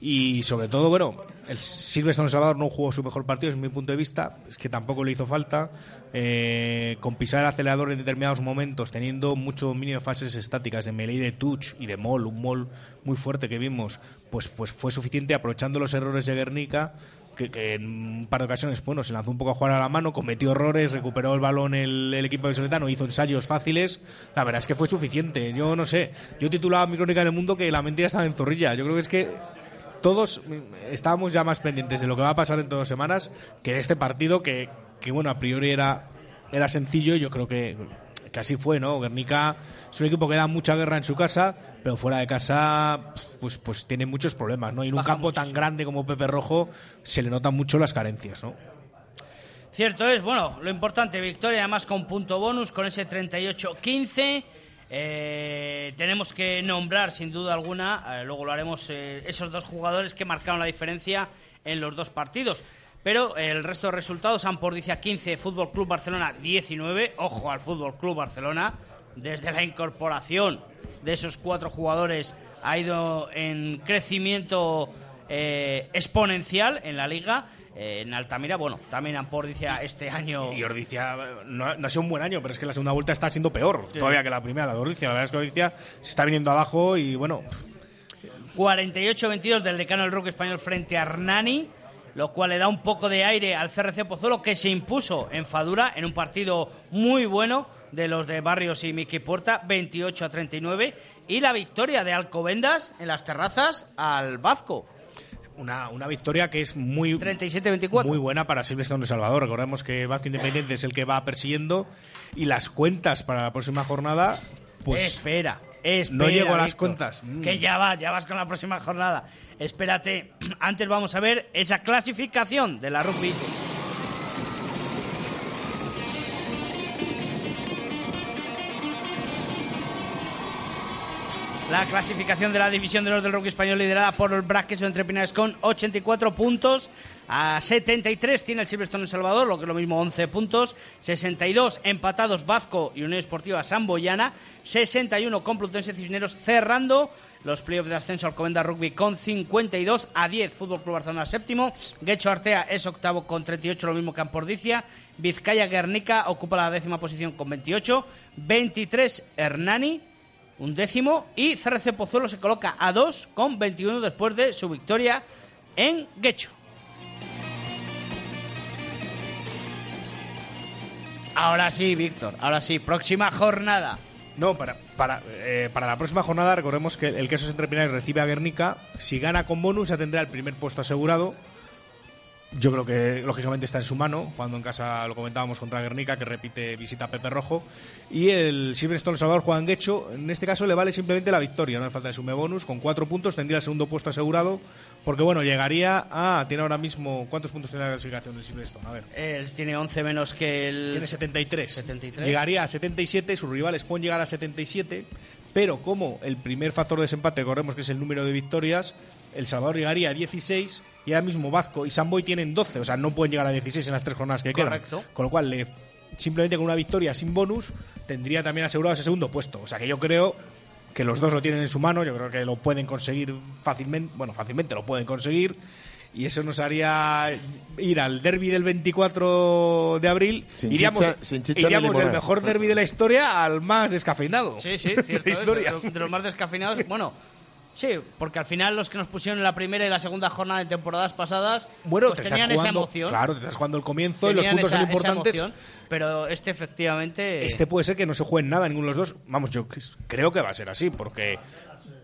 F: Y sobre todo, bueno, el Silverstone Salvador no jugó su mejor partido, desde mi punto de vista. Es que tampoco le hizo falta. Eh, con pisar el acelerador en determinados momentos, teniendo mucho dominio de fases estáticas, de melee de touch y de mol, un mol muy fuerte que vimos, pues, pues fue suficiente aprovechando los errores de Guernica. Que, que en un par de ocasiones bueno, se lanzó un poco a jugar a la mano, cometió errores, recuperó el balón el, el equipo de Soletano, hizo ensayos fáciles. La verdad es que fue suficiente. Yo no sé, yo titulaba mi crónica en el mundo que la mentira estaba en zorrilla. Yo creo que es que todos mm, estábamos ya más pendientes de lo que va a pasar en dos semanas que de este partido que, que bueno, a priori era, era sencillo y yo creo que, que así fue, ¿no? Guernica es un equipo que da mucha guerra en su casa, pero fuera de casa pues, pues tiene muchos problemas, ¿no? Y en un
D: Baja
F: campo tan grande como Pepe Rojo se le notan mucho las carencias, ¿no?
D: Cierto es, bueno, lo importante, victoria además con punto bonus, con ese 38-15. Eh, tenemos que nombrar sin duda alguna, eh, luego lo haremos, eh, esos dos jugadores que marcaron la diferencia en los dos partidos. Pero el resto de resultados, Ampordicia 15, Fútbol Club Barcelona 19. Ojo al Fútbol Club Barcelona. Desde la incorporación de esos cuatro jugadores ha ido en crecimiento eh, exponencial en la liga. Eh, en Altamira, bueno, también Ampordicia este año.
F: Y Ordicia no, no ha sido un buen año, pero es que la segunda vuelta está siendo peor todavía que la primera, la de Ordicia. La verdad es que Ordicia se está viniendo abajo y bueno.
D: 48-22 del decano del rock español frente a Hernani, lo cual le da un poco de aire al CRC Pozuelo que se impuso en Fadura en un partido muy bueno de los de Barrios y Miki Puerta, 28 a 39, y la victoria de Alcobendas en las terrazas al Vasco.
F: Una, una victoria que es muy
D: 37-24.
F: muy buena para Silvestre de Salvador. Recordemos que Vasco Independiente es el que va persiguiendo y las cuentas para la próxima jornada pues
D: espera, espera.
F: no llego a las
D: Víctor,
F: cuentas. Mm.
D: Que ya vas, ya vas con la próxima jornada. Espérate, antes vamos a ver esa clasificación de la rugby. La clasificación de la división de los del rugby español liderada por el Braques entre Pinares con 84 puntos. A 73 tiene el Silverstone en Salvador, lo que es lo mismo 11 puntos. 62 empatados Vasco y Unión Esportiva Samboyana. 61 Complutense Cisneros cerrando los playoffs de ascenso Alcobendas Rugby con 52 a 10. Fútbol Club Barcelona séptimo. Guecho Artea es octavo con 38, lo mismo que Ampordicia. Vizcaya Guernica ocupa la décima posición con 28. 23 Hernani un décimo y CRC Pozuelo se coloca a 2 con 21 después de su victoria en Guecho. Ahora sí, Víctor, ahora sí, próxima jornada.
F: No, para, para, eh, para la próxima jornada recordemos que el Quesos Entre Pinares recibe a Guernica. Si gana con bonus ya tendrá el primer puesto asegurado. Yo creo que lógicamente está en su mano, cuando en casa lo comentábamos contra Guernica, que repite visita a Pepe Rojo. Y el Silverstone Salvador juega en Guecho. En este caso le vale simplemente la victoria, no hace falta de sume bonus. Con cuatro puntos tendría el segundo puesto asegurado. Porque bueno, llegaría a. Tiene ahora mismo. ¿Cuántos puntos tiene la clasificación del Silverstone? A ver.
D: Él tiene 11 menos que el.
F: Tiene 73.
D: 73.
F: Llegaría a 77, sus rivales pueden llegar a 77, pero como el primer factor de desempate, recordemos que es el número de victorias, El Salvador llegaría a 16 y ahora mismo Vasco y Samboy tienen 12, o sea, no pueden llegar a 16 en las tres jornadas que
D: Correcto.
F: quedan. Con lo cual, le- simplemente con una victoria sin bonus, tendría también asegurado ese segundo puesto. O sea, que yo creo que los dos lo tienen en su mano, yo creo que lo pueden conseguir fácilmente, bueno, fácilmente lo pueden conseguir. Y eso nos haría ir al derby del 24 de abril.
E: Sin
F: iríamos
E: chicha- sin chicha
F: iríamos del mejor derby de la historia al más descafeinado.
D: Sí, sí, cierto. es, de, de los más descafeinados. Bueno, sí, porque al final los que nos pusieron en la primera y la segunda jornada de temporadas pasadas
F: Bueno,
D: pues
F: te
D: tenían esa emoción.
F: Claro, te estás jugando el comienzo y los
D: Tenían
F: puntos
D: esa-
F: son importantes.
D: emoción, pero este efectivamente.
F: Este puede ser que no se juegue en nada ninguno de los dos. Vamos, yo creo que va a ser así, porque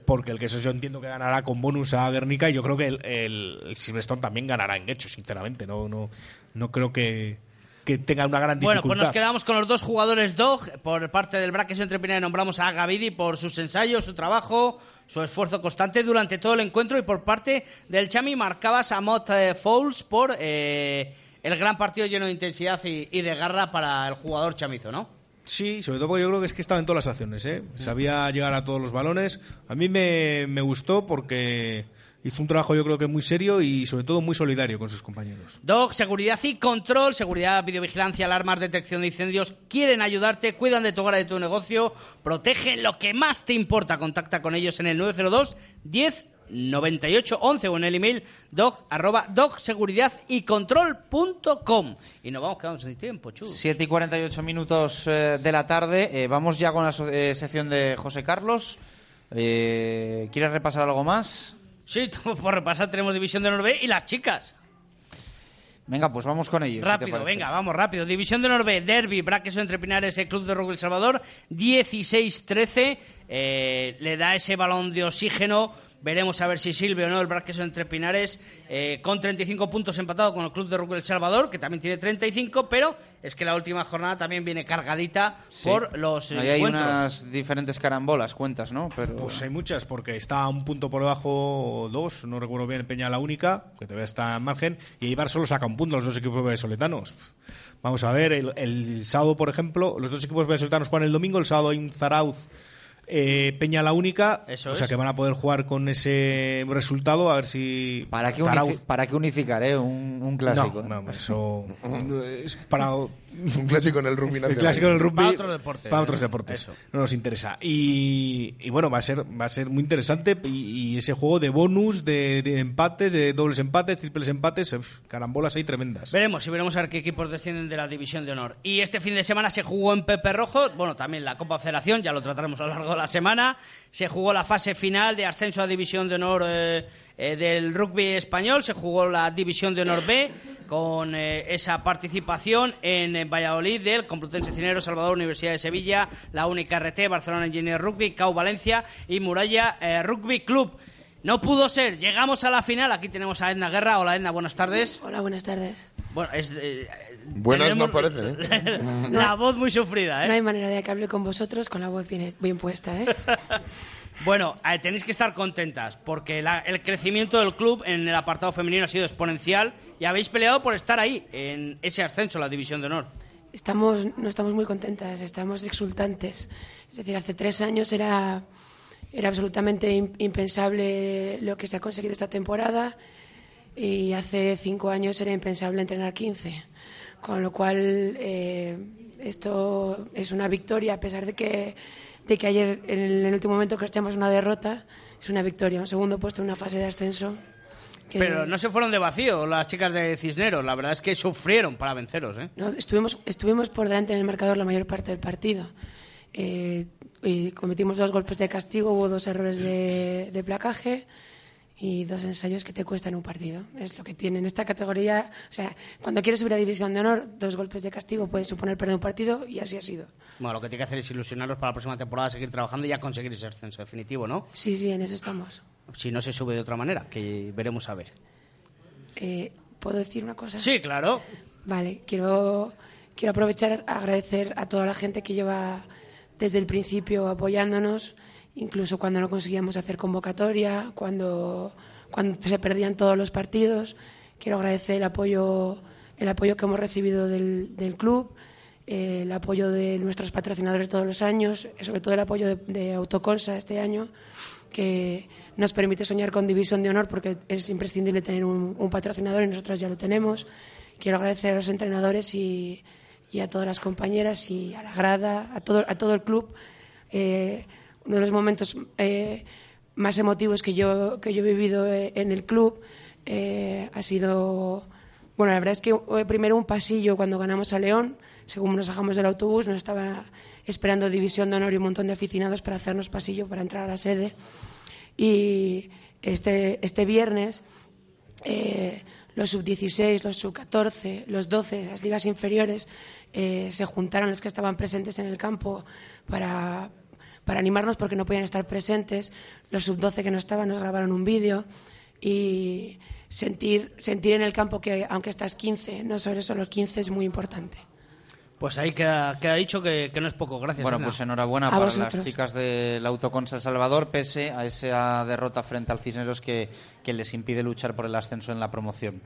F: porque el que eso yo entiendo que ganará con bonus a Guernica y yo creo que el, el, el Silverstone también ganará en hecho, sinceramente. No, no, no creo que, que tenga una gran
D: Bueno,
F: dificultad.
D: pues nos quedamos con los dos jugadores DOG. Por parte del Braques entre Pineda nombramos a Gavidi por sus ensayos, su trabajo, su esfuerzo constante durante todo el encuentro. Y por parte del Chami marcabas a Mott eh, Fouls por eh, el gran partido lleno de intensidad y, y de garra para el jugador chamizo, ¿no?
F: Sí, sobre todo porque yo creo que es que estaba en todas las acciones, ¿eh? Sabía llegar a todos los balones. A mí me, me gustó porque hizo un trabajo yo creo que muy serio y sobre todo muy solidario con sus compañeros.
D: Dog, seguridad y control, seguridad, videovigilancia, alarmas, detección de incendios, quieren ayudarte, cuidan de tu hogar y de tu negocio, protegen lo que más te importa. Contacta con ellos en el 902 10 98 11 o en el email dog arroba dogseguridad y control.com. Y nos vamos quedando sin tiempo, chu.
C: 7 y 48 minutos eh, de la tarde. Eh, vamos ya con la so- eh, sección de José Carlos. Eh, ¿Quieres repasar algo más?
D: Sí, por repasar tenemos División de Norbe y las chicas.
C: Venga, pues vamos con ellos.
D: Rápido, venga, vamos rápido. División de Norbe, Derby, Braques entre Pinares, el Club de Rugby El Salvador, 16-13. Eh, le da ese balón de oxígeno. Veremos a ver si sirve o no el Braques entre Pinares, eh, con 35 puntos empatado con el Club de Rugby El Salvador, que también tiene 35, pero es que la última jornada también viene cargadita
C: Sí.
D: por los
C: Ahí hay unas diferentes carambolas, cuentas, ¿no? Pero...
F: Pues hay muchas, porque está a un punto por debajo, dos, no recuerdo bien, Peña la única, que todavía está en margen, y Eibar solo saca un punto los dos equipos vallesoletanos. Vamos a ver, el, el sábado, por ejemplo, los dos equipos vallesoletanos juegan el domingo, el sábado hay un Zarauz eh, Peña la única,
D: Eso
F: o sea
D: es.
F: que van a poder jugar con ese resultado a ver si
C: ¿Para qué,
F: Zarauz-
C: unifi- para qué unificar, eh? Un, un clásico.
F: No, no, eso es para
E: Un clásico en el rugby
F: el
E: nacional.
F: clásico del rugby
D: Para otro deporte,
F: para otros deportes
D: Eso.
F: no nos interesa y, y bueno va a ser va a ser muy interesante y, y ese juego de bonus de, de empates de dobles empates triples empates carambolas ahí tremendas
D: Veremos y veremos a ver qué equipos descienden de la División de Honor. Y este fin de semana se jugó en Pepe Rojo, bueno, también la Copa Federación, ya lo trataremos a lo largo de la semana. Se jugó la fase final de ascenso a División de Honor eh, eh, del rugby español, se jugó la División de Honor B con eh, esa participación en Valladolid del Complutense Cinero, Salvador, Universidad de Sevilla, la Única RT, Barcelona Engineer Rugby, CAU Valencia y Muralla Rugby Club. No pudo ser, llegamos a la final, aquí tenemos a Edna Guerra. Hola Edna, buenas tardes.
I: Hola, buenas tardes.
D: Bueno, es.
E: Buenas no parecen, ¿eh?
D: la voz muy sufrida, ¿eh?
I: No hay manera de que hable con vosotros con la voz bien, bien puesta, ¿eh?
D: Bueno, eh, tenéis que estar contentas porque la- el crecimiento del club en el apartado femenino ha sido exponencial y habéis peleado por estar ahí, en ese ascenso a la División de Honor.
I: Estamos, no estamos muy contentas, estamos exultantes. Es decir, hace tres años era, era absolutamente im- impensable lo que se ha conseguido esta temporada y hace cinco años era impensable entrenar 15. Con lo cual, eh, esto es una victoria, a pesar de que, de que ayer, en el último momento, que echamos una derrota, es una victoria. Un segundo puesto en una fase de ascenso. que-
D: Pero no se fueron de vacío las chicas de Cisneros, la verdad es que sufrieron para venceros, ¿eh?
I: No, estuvimos, estuvimos por delante en el marcador la mayor parte del partido. Eh, y cometimos dos golpes de castigo, hubo dos errores de, de placaje y dos ensayos que te cuestan un partido. Es lo que tiene en esta categoría. O sea, cuando quieres subir a División de Honor, dos golpes de castigo pueden suponer perder un partido y así ha sido.
D: Bueno, lo que tiene que hacer es ilusionaros para la próxima temporada, seguir trabajando y ya conseguir ese ascenso definitivo, ¿no?
I: Sí, sí, en eso estamos.
D: Si no se sube de otra manera, que veremos a ver.
I: Eh, ¿Puedo decir una cosa?
D: Sí, claro.
I: Vale, quiero, quiero aprovechar agradecer a toda la gente que lleva desde el principio apoyándonos, incluso cuando no conseguíamos hacer convocatoria, cuando, se perdían todos los partidos. Quiero agradecer el apoyo, el apoyo que hemos recibido del, club, eh, el apoyo de nuestros patrocinadores todos los años, eh, sobre todo el apoyo de, Autoconsa este año, que nos permite soñar con División de Honor porque es imprescindible tener un, patrocinador y nosotros ya lo tenemos. Quiero agradecer a los entrenadores y, y a todas las compañeras y a la grada, a todo, a todo el club. Eh, uno de los momentos eh, más emotivos que yo, que yo he vivido eh, en el club eh, ha sido, bueno, la verdad es que eh, primero un pasillo cuando ganamos a León, según nos bajamos del autobús, nos estaba esperando División de Honor y un montón de aficionados para hacernos pasillo para entrar a la sede. Y este, este viernes eh, los sub-16, los sub-14, los 12, las ligas inferiores eh, se juntaron los que estaban presentes en el campo para, para animarnos porque no podían estar presentes. Los sub-12 que no estaban nos grabaron un vídeo y sentir, sentir en el campo que aunque estás 15, no sobre eso los 15 es muy importante.
D: Pues ahí queda, queda dicho que, que no es poco. Gracias.
C: Bueno,
D: Ana.
C: pues enhorabuena
I: A
C: para
I: vosotros.
C: las chicas del Autoconsa El Salvador, pese a esa derrota frente al Cisneros que, que les impide luchar por el ascenso en la promoción.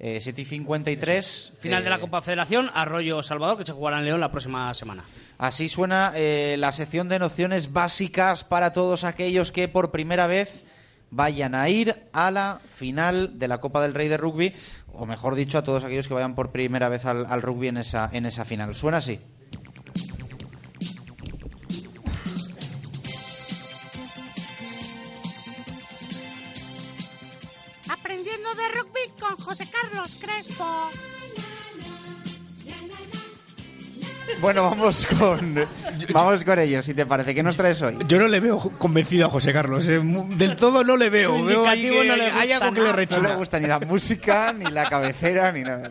C: Eh, 7 y 53.
D: Final de
C: eh,
D: la Copa Federación, Arroyo Salvador, que se jugará en León la próxima semana.
C: Así suena eh, la sección de nociones básicas para todos aquellos que por primera vez vayan a ir a la final de la Copa del Rey de Rugby, o mejor dicho, a todos aquellos que vayan por primera vez al, rugby en esa, en esa final. Suena así.
J: Aprendiendo de rugby con José Carlos Crespo.
C: Bueno, vamos con, vamos con ellos, si te parece. ¿Qué nos traes hoy?
F: yo no le veo convencido a José Carlos eh, del todo no le veo veo ahí que
D: no le
F: hay algo que le
D: nada.
C: No
F: rechina
C: le gusta ni la música, ni la cabecera, ni nada.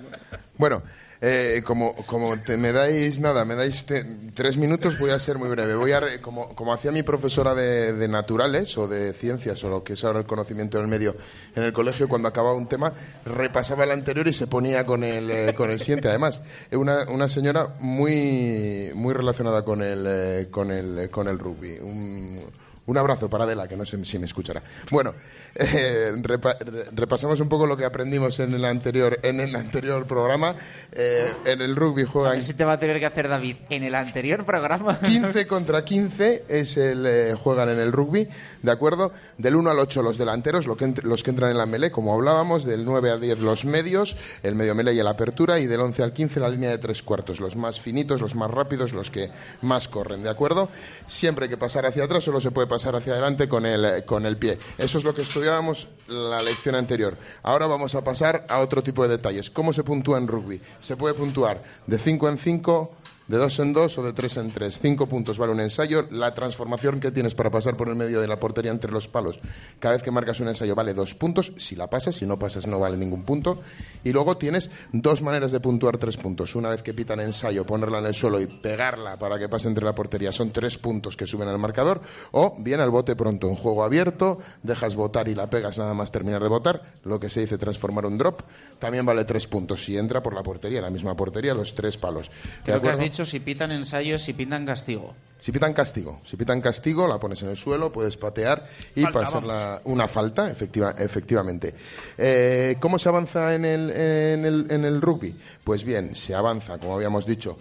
E: Bueno, eh, como, como te- me dais nada, me dais te- tres minutos, voy a ser muy breve. Voy a como, como hacía mi profesora de, de naturales o de ciencias o lo que es ahora el conocimiento del medio en el colegio, cuando acababa un tema, repasaba el anterior y se ponía con el, eh, con el siguiente. Además, una, una señora muy, muy relacionada con el, eh, con el, con el rugby. Un abrazo para Adela, que no sé si me escuchará. Bueno, eh, repa- re- repasamos un poco lo que aprendimos en el anterior, en el anterior programa. Eh, en el rugby juegan
C: Si te va a tener que hacer David en el anterior programa.
E: 15 contra 15 es el eh, juegan en el rugby, ¿de acuerdo? Del 1 al 8 los delanteros, lo que los que entran en la melee, como hablábamos, del 9 al 10 los medios, el medio melee y el apertura, y del 11 al 15 la línea de tres cuartos, los más finitos, los más rápidos, los que más corren, ¿de acuerdo? Siempre hay que pasar hacia atrás, solo se puede pasar hacia adelante con el, con el pie. Eso es lo que estudiábamos la lección anterior. Ahora vamos a pasar a otro tipo de detalles. ¿Cómo se puntúa en rugby? Se puede puntuar de 5 en 5, de dos en dos o de tres en tres. Cinco puntos vale un ensayo. La transformación que tienes para pasar por el medio de la portería entre los palos, cada vez que marcas un ensayo vale dos puntos. Si la pasas, si no pasas no vale ningún punto. Y luego tienes dos maneras de puntuar tres puntos. Una vez que pitan ensayo, ponerla en el suelo y pegarla para que pase entre la portería son tres puntos que suben al marcador. O bien al bote pronto en juego abierto, dejas votar y la pegas nada más terminar de votar, lo que se dice transformar un drop. También vale tres puntos si entra por la portería, la misma portería, los tres palos. ¿De
C: Dicho si pitan ensayos, si pitan castigo.
E: Si pitan castigo, si pitan castigo, la pones en el suelo, puedes patear y
C: Falta,
E: pasarla una falta, efectiva, efectivamente. Eh, ¿Cómo se avanza en el, en, el, en el rugby? Pues bien, se avanza, como habíamos dicho,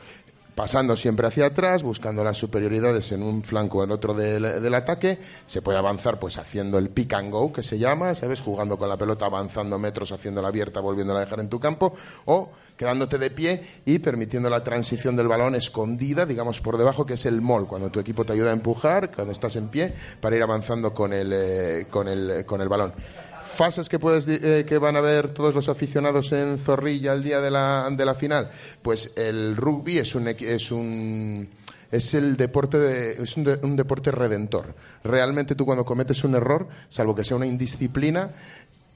E: pasando siempre hacia atrás, buscando las superioridades en un flanco o en otro del, ataque. Se puede avanzar pues haciendo el pick and go, que se llama, ¿sabes? Jugando con la pelota, avanzando metros, haciéndola abierta, volviéndola a dejar en tu campo, o quedándote de pie y permitiendo la transición del balón escondida, digamos, por debajo, que es el mol, cuando tu equipo te ayuda a empujar, cuando estás en pie, para ir avanzando con el, eh, con el, con el balón fases que puedes eh, que van a ver todos los aficionados en Zorrilla el día de la, de la final pues el rugby es un es un es el deporte de- es un, de- un deporte redentor. Realmente tú cuando cometes un error salvo que sea una indisciplina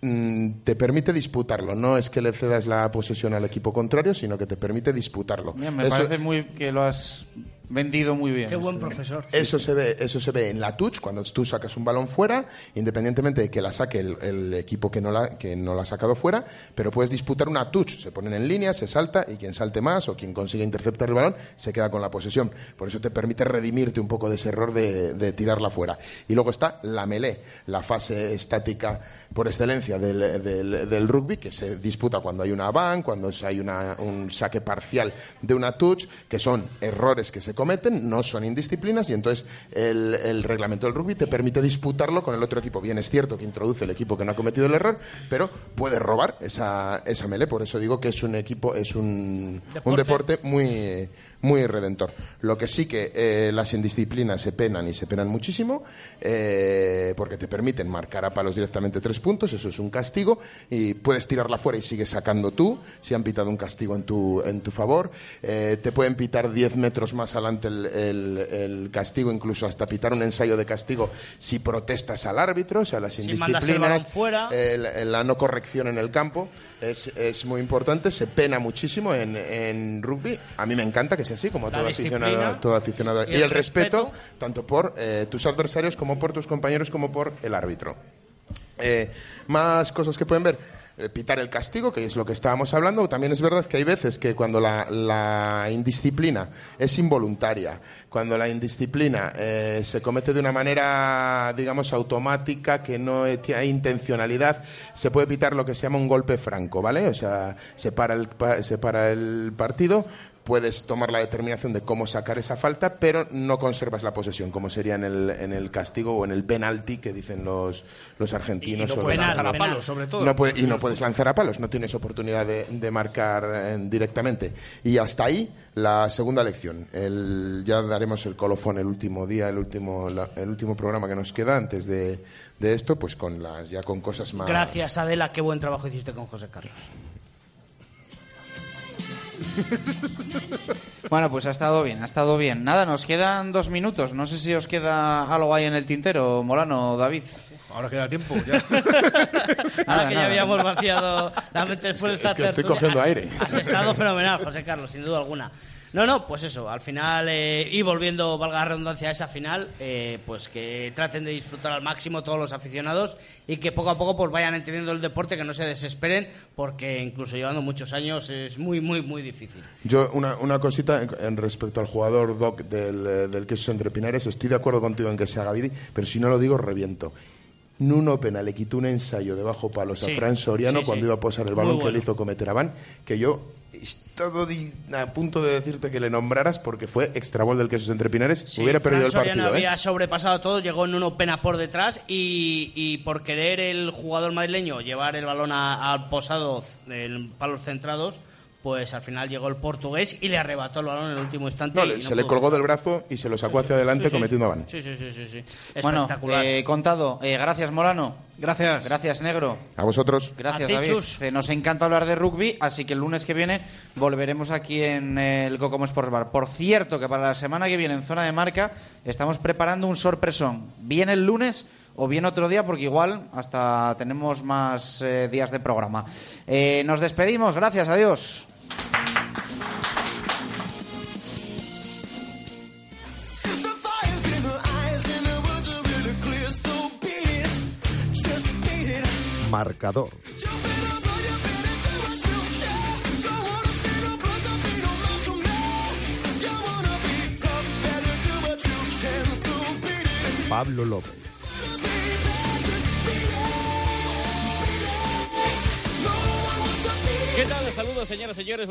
E: mm, te permite disputarlo. No es que le cedas la posesión al equipo contrario sino que te permite disputarlo.
C: Me
E: Eso-
C: parece muy que lo has vendido muy bien.
D: Qué buen profesor.
E: eso se ve, eso se ve en la touch cuando tú sacas un balón fuera, independientemente de que la saque el, el equipo que no la que no la ha sacado fuera, pero puedes disputar una touch, se ponen en línea, se salta y quien salte más o quien consiga interceptar el balón se queda con la posesión. Por eso te permite redimirte un poco de ese error de, de tirarla fuera. Y luego está la melee, la fase estática por excelencia del, del- del rugby que se disputa cuando hay una van, cuando hay una- un saque parcial de una touch, que son errores que se cometen, no son indisciplinas y entonces el, el reglamento del rugby te permite disputarlo con el otro equipo. Bien, es cierto que introduce el equipo que no ha cometido el error, pero puede robar esa, esa melee. Por eso digo que es un equipo, es un, un deporte muy, muy redentor. Lo que sí que eh, las indisciplinas se penan y se penan muchísimo, eh, porque te permiten marcar a palos directamente tres puntos, eso es un castigo, y puedes tirarla fuera y sigues sacando tú, si han pitado un castigo en tu, en tu favor. Eh, te pueden pitar 10 metros más adelante el, el- el castigo, incluso hasta pitar un ensayo de castigo si protestas al árbitro, o sea, las
D: Si el
E: indisciplinas,
D: fuera.
E: la no corrección en el campo es, es muy importante, se pena muchísimo en, en rugby. A mí me encanta que sea así, como
D: La
E: todo aficionado, todo aficionado.
D: y
E: Y,
D: el
E: el respeto, tanto por eh, tus adversarios como por tus compañeros como por el árbitro. Eh, más cosas que pueden ver. Eh, pitar el castigo, que es lo que estábamos hablando. También es verdad que hay veces que cuando la, la indisciplina es involuntaria, cuando la indisciplina eh, se comete de una manera, digamos, automática, que no hay intencionalidad, se puede pitar lo que se llama un golpe franco, ¿vale? O sea, se para se para el partido, puedes tomar la determinación de cómo sacar esa falta, pero no conservas la posesión, como sería en el, en el castigo o en el penalti que dicen los, los argentinos.
F: no
E: o
F: puedes lanzar a palos, sobre todo.
E: No puede- y no puedes lanzar a palos, no tienes oportunidad de, de marcar eh, directamente. Y hasta ahí la segunda lección. El- ya daremos el colofón el último día, el último, la- el último programa que nos queda antes de, de esto, pues con las ya con cosas más.
D: Gracias, Adela, qué buen trabajo hiciste con José Carlos.
C: Bueno, pues ha estado bien, ha estado bien. Nada, nos quedan dos minutos. No sé si os queda algo ahí en el tintero, Molano o David.
F: Ahora queda tiempo. Ya.
D: Ahora que ya habíamos vaciado después de esta
E: es que estoy cogiendo aire.
D: Has estado fenomenal, José Carlos, sin duda alguna. No, no, pues eso, al final, eh, y volviendo, valga la redundancia, a esa final, eh, pues que traten de disfrutar al máximo todos los aficionados y que poco a poco pues vayan entendiendo el deporte, que no se desesperen, porque incluso llevando muchos años es muy, muy, muy difícil.
E: Yo, una, una cosita en, respecto al jugador Doc del, eh, del queso entre Pinares, estoy de acuerdo contigo en que sea Gavidi, pero si no lo digo, reviento. Nuno Pena le quitó un ensayo de bajo palos
D: Sí,
E: a Fran Soriano
D: sí,
E: cuando
D: sí.
E: iba a posar el balón que le hizo cometer a Van, que yo di- a punto de decirte que le nombraras porque fue extrabol del queso entre Pinares, hubiera
D: Fran
E: perdido el
D: Soriano
E: partido. ¿eh?
D: había sobrepasado a todos, llegó en uno pena por detrás y, y por querer el jugador madrileño llevar el balón a- al posado en palos centrados, pues al final llegó el portugués y le arrebató el balón en el último instante.
E: No,
D: y no
E: se le colgó del brazo y se lo sacó hacia adelante
D: Sí, sí.
E: cometiendo Van.
D: Sí, sí, sí, sí, sí.
C: Bueno,
D: Espectacular.
C: eh, contado. Eh, gracias, Molano.
F: Gracias.
C: Gracias, Negro.
E: A vosotros.
C: Gracias,
D: A ti,
C: David.
D: Chus.
C: Eh, nos encanta hablar de rugby, así que el lunes que viene volveremos aquí en el Cocomo Sports Bar. Por cierto, que para la semana que viene en zona de marca estamos preparando un sorpresón. Bien el lunes o bien otro día, porque igual hasta tenemos más eh, días de programa. Eh, nos despedimos. Gracias. Adiós.
A: Marcador. Pablo López.
K: ¿Qué tal? Saludos, señoras y señores.